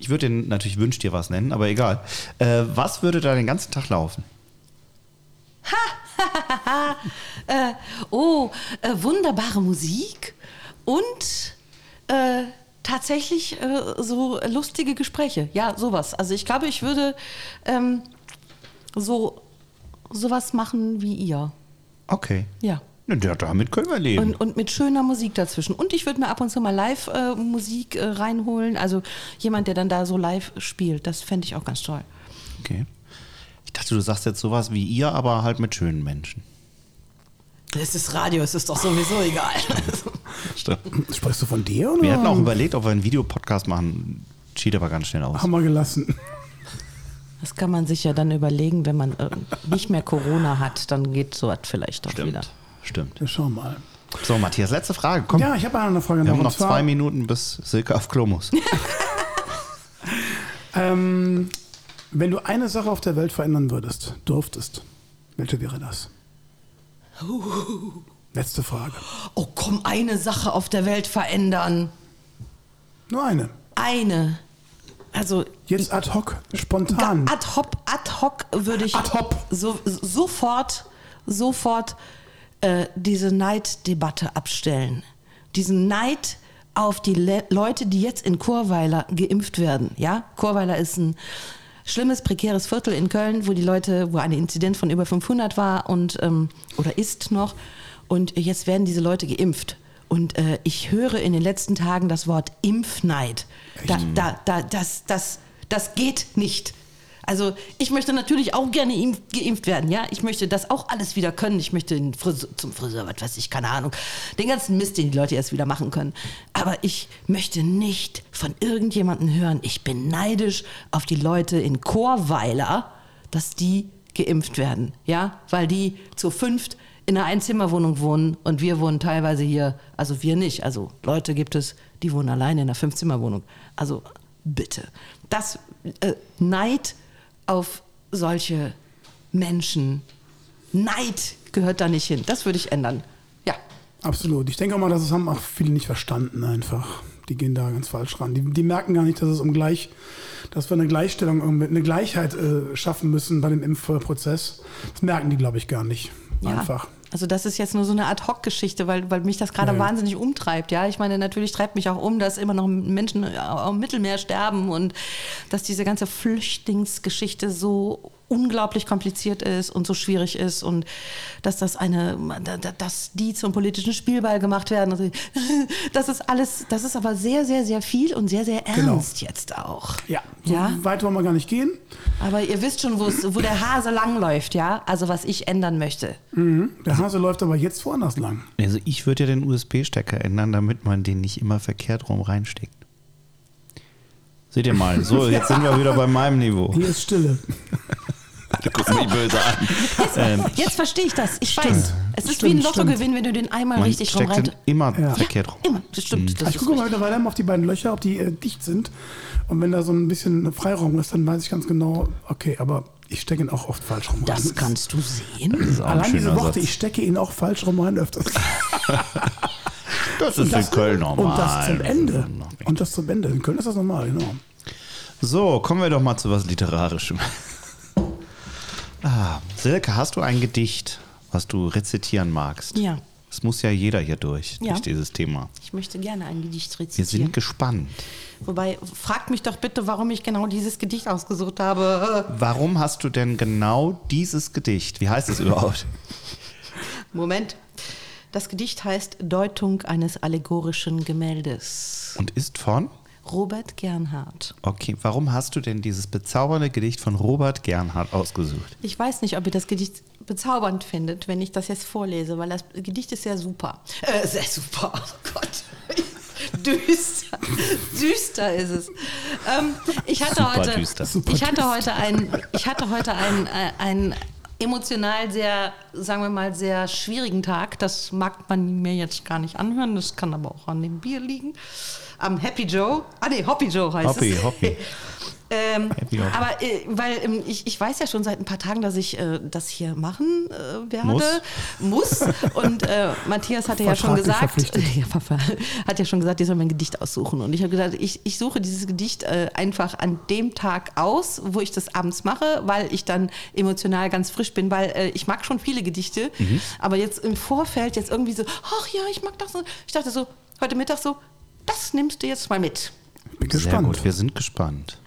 Ich würde den natürlich Wünsch dir was nennen, aber egal. Äh, was würde da den ganzen Tag laufen? Äh, oh, äh, wunderbare Musik und äh, tatsächlich äh, so lustige Gespräche. Ja, sowas. Also ich glaube, ich würde ähm, so sowas machen wie ihr. Okay. Ja. Ja, damit können wir leben. Und, und mit schöner Musik dazwischen. Und ich würde mir ab und zu mal Live-Musik äh, reinholen. Also jemand, der dann da so live spielt. Das fände ich auch ganz toll. okay. Ich dachte, du sagst jetzt sowas wie ihr, aber halt mit schönen Menschen. Es ist Radio, es ist doch sowieso egal. Stimmt. Sprichst du von dir oder? Wir hatten auch überlegt, ob wir einen Videopodcast machen. Schied aber ganz schnell aus. Haben wir gelassen. Das kann man sich ja dann überlegen, wenn man äh, nicht mehr Corona hat, dann geht so was vielleicht doch wieder. Stimmt. Wir schauen mal. So, Matthias, letzte Frage. Komm. Ja, ich habe eine Frage wir haben und noch zwei Minuten, bis Silke auf Klo muss. Ähm, wenn du eine Sache auf der Welt verändern würdest, durftest, welche wäre das? Letzte Frage. Oh komm, eine Sache auf der Welt verändern. Nur eine. Eine. Also Jetzt ad hoc, spontan. Ad hoc, ad hoc würde ich Ad hoc. So, sofort, sofort äh, diese Neiddebatte abstellen. Diesen Neid auf die Le Leute, die jetzt in Chorweiler geimpft werden. Ja, Chorweiler ist ein schlimmes, prekäres Viertel in Köln, wo die Leute, wo eine Inzidenz von über 500 war und ähm, oder ist noch. Und jetzt werden diese Leute geimpft. Und äh, ich höre in den letzten Tagen das Wort Impfneid. Da, da, da, das, das, das geht nicht. Also ich möchte natürlich auch gerne impf- geimpft werden, ja. Ich möchte das auch alles wieder können. Ich möchte den Friseur, zum Friseur, was weiß ich, keine Ahnung. Den ganzen Mist, den die Leute erst wieder machen können. Aber ich möchte nicht von irgendjemandem hören, ich bin neidisch auf die Leute in Chorweiler, dass die geimpft werden, ja. Weil die zu fünft in einer Einzimmerwohnung wohnen und wir wohnen teilweise hier, also wir nicht. Also Leute gibt es, die wohnen alleine in einer Fünfzimmerwohnung. Also bitte. Das äh, Neid auf solche Menschen. Neid gehört da nicht hin. Das würde ich ändern. Ja. Absolut. Ich denke auch mal, das haben auch viele nicht verstanden einfach. Die gehen da ganz falsch ran. Die, die merken gar nicht, dass es um gleich, dass wir eine Gleichstellung, irgendwie- eine Gleichheit äh, schaffen müssen bei dem Impfprozess. Das merken die, glaube ich, gar nicht. Ja. Einfach. Also das ist jetzt nur so eine Ad-Hoc-Geschichte, weil, weil mich das gerade Ja. wahnsinnig umtreibt. Ja, ich meine, natürlich treibt mich auch um, dass immer noch Menschen am Mittelmeer sterben und dass diese ganze Flüchtlingsgeschichte so unglaublich kompliziert ist und so schwierig ist und dass das eine, dass die zum politischen Spielball gemacht werden. Also, Das ist alles, das ist aber sehr, sehr, sehr viel und sehr, sehr Genau. ernst jetzt auch. Ja, so Ja. weit wollen wir gar nicht gehen. Aber ihr wisst schon, wo der Hase langläuft, ja? Also was ich ändern möchte. Der Hase läuft aber jetzt woanders lang. Also ich würde ja den USB-Stecker ändern, damit man den nicht immer verkehrt rum reinsteckt. Seht ihr mal, so, jetzt sind wir wieder bei meinem Niveau. Hier ist Stille. Du guckst mich böse an. Ähm, Jetzt verstehe ich das. Ich Stimmt. weiß. Es ist Stimmt, wie ein Lottogewinn, wenn du den einmal man richtig rum steckt rein. den immer Ja. verkehrt rum. Immer, das stimmt. Das Ich gucke mal mittlerweile auf die beiden Löcher, ob die äh, dicht sind. Und wenn da so ein bisschen Freiraum ist, dann weiß ich ganz genau, okay, aber ich stecke ihn auch oft falsch rum rein. Das kannst du sehen. Das Allein diese Worte, Satz. ich stecke ihn auch falsch rum rein öfters. Das ist in Köln normal. Und das zum Ende. Und das zum Ende. In Köln ist das normal, genau. So, kommen wir doch mal zu was Literarischem. Ah, Silke, hast du ein Gedicht, was du rezitieren magst? Ja. Es muss ja jeder hier durch, Ja. durch dieses Thema. Ich möchte gerne ein Gedicht Wir rezitieren. sind gespannt. Wobei, fragt mich doch bitte, warum ich genau dieses Gedicht ausgesucht habe. Warum hast du denn genau dieses Gedicht? Wie heißt es überhaupt? Moment. Das Gedicht heißt Deutung eines allegorischen Gemäldes. Und ist von? Robert Gernhardt. Okay, warum hast du denn dieses bezaubernde Gedicht von Robert Gernhardt ausgesucht? Ich weiß nicht, ob ihr das Gedicht bezaubernd findet, wenn ich das jetzt vorlese, weil das Gedicht ist sehr super. Äh, sehr super. Oh Gott. Düster. Düster ist es. Ähm, ich hatte Super heute, düster. Super ich hatte heute ein, ich hatte heute ein, äh, ein emotional sehr, sagen wir mal, sehr schwierigen Tag. Das mag man mir jetzt gar nicht anhören. Das kann aber auch an dem Bier liegen. Am Happy Joe. Ah nee, Hoppy Joe heißt Hoppy, es. Hoppy. Ähm, Happy Hoppy. aber äh, weil ähm, ich, ich weiß ja schon seit ein paar Tagen, dass ich äh, das hier machen äh, werde. Muss. Muss. Und äh, Matthias hatte ja schon gesagt, verpflichtet. ja, Papa, hat ja schon gesagt, ich soll mir ein Gedicht aussuchen. Und ich habe gesagt, ich, ich suche dieses Gedicht äh, einfach an dem Tag aus, wo ich das abends mache, weil ich dann emotional ganz frisch bin, weil äh, ich mag schon viele Gedichte, Mhm. aber jetzt im Vorfeld jetzt irgendwie so, ach ja, ich mag das so. Ich dachte so, heute Mittag so, das nimmst du jetzt mal mit. Bin Sehr gespannt. gut, wir sind gespannt.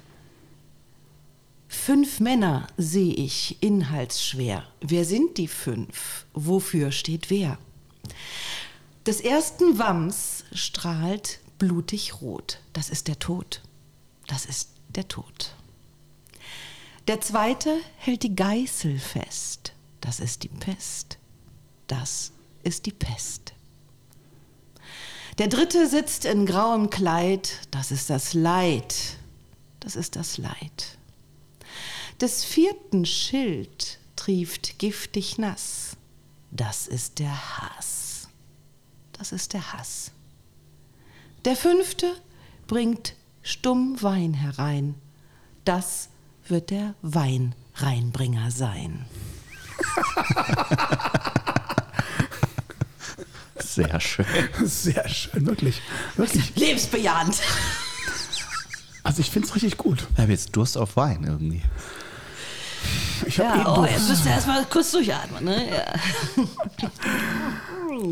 Fünf Männer sehe ich inhaltsschwer. Wer sind die fünf? Wofür steht wer? Des ersten Wams strahlt blutig rot. Das ist der Tod. Das ist der Tod. Der zweite hält die Geißel fest. Das ist die Pest. Das ist die Pest. Der dritte sitzt in grauem Kleid. Das ist das Leid. Das ist das Leid. Des vierten Schild trieft giftig nass. Das ist der Hass. Das ist der Hass. Der fünfte bringt stumm Wein herein. Das wird der Weinreinbringer sein. Sehr schön. Sehr schön, wirklich. Wirklich. Lebensbejahend. Also ich finde es richtig gut. Ich habe jetzt Durst auf Wein irgendwie. Ich habe Ja, eh oh, Durst. jetzt müsst ihr erstmal kurz durchatmen. Ne? Ja.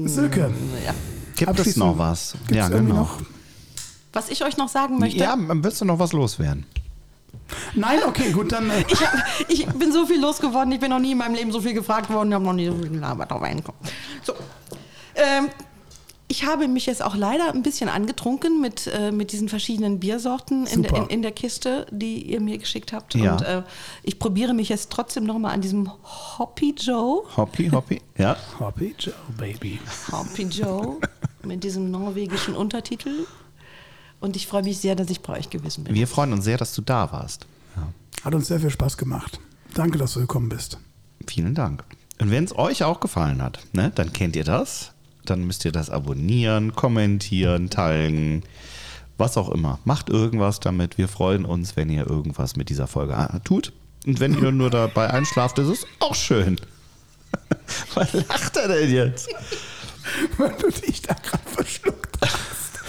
Silke, Ja. Gibt es noch was? gibt's ja, genau. Noch? Was ich euch noch sagen möchte. Ja, willst du noch was loswerden? Nein, okay, gut, dann. Äh, Ich, hab, ich bin so viel losgeworden, ich bin noch nie in meinem Leben so viel gefragt worden, ich habe noch nie so viel gelabert auf einen Kopf. So. Ähm, ich habe mich jetzt auch leider ein bisschen angetrunken mit, äh, mit diesen verschiedenen Biersorten in, in, in der Kiste, die ihr mir geschickt habt. Ja. Und äh, ich probiere mich jetzt trotzdem nochmal an diesem Hoppy Joe. Hoppy, Hoppy? Ja. Hobby Joe, Baby. Hoppy Joe mit diesem norwegischen Untertitel. Und ich freue mich sehr, dass ich bei euch gewesen bin. Wir freuen uns sehr, dass du da warst. Hat uns sehr viel Spaß gemacht. Danke, dass du gekommen bist. Vielen Dank. Und wenn es euch auch gefallen hat, ne, dann kennt ihr das. Dann müsst ihr das abonnieren, kommentieren, teilen, was auch immer. Macht irgendwas damit. Wir freuen uns, wenn ihr irgendwas mit dieser Folge äh, tut. Und wenn ihr nur dabei einschlaft, ist es auch schön. Was lacht er denn jetzt? Weil du dich da gerade verschluckt hast.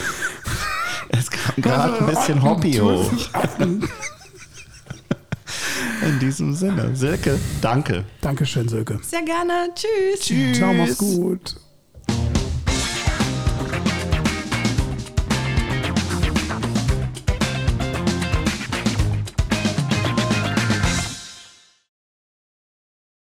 Es kam gerade ein bisschen Hoppy hoch. In diesem Sinne. Silke, danke. Dankeschön, Silke. Sehr gerne. Tschüss. Ciao, mach's gut.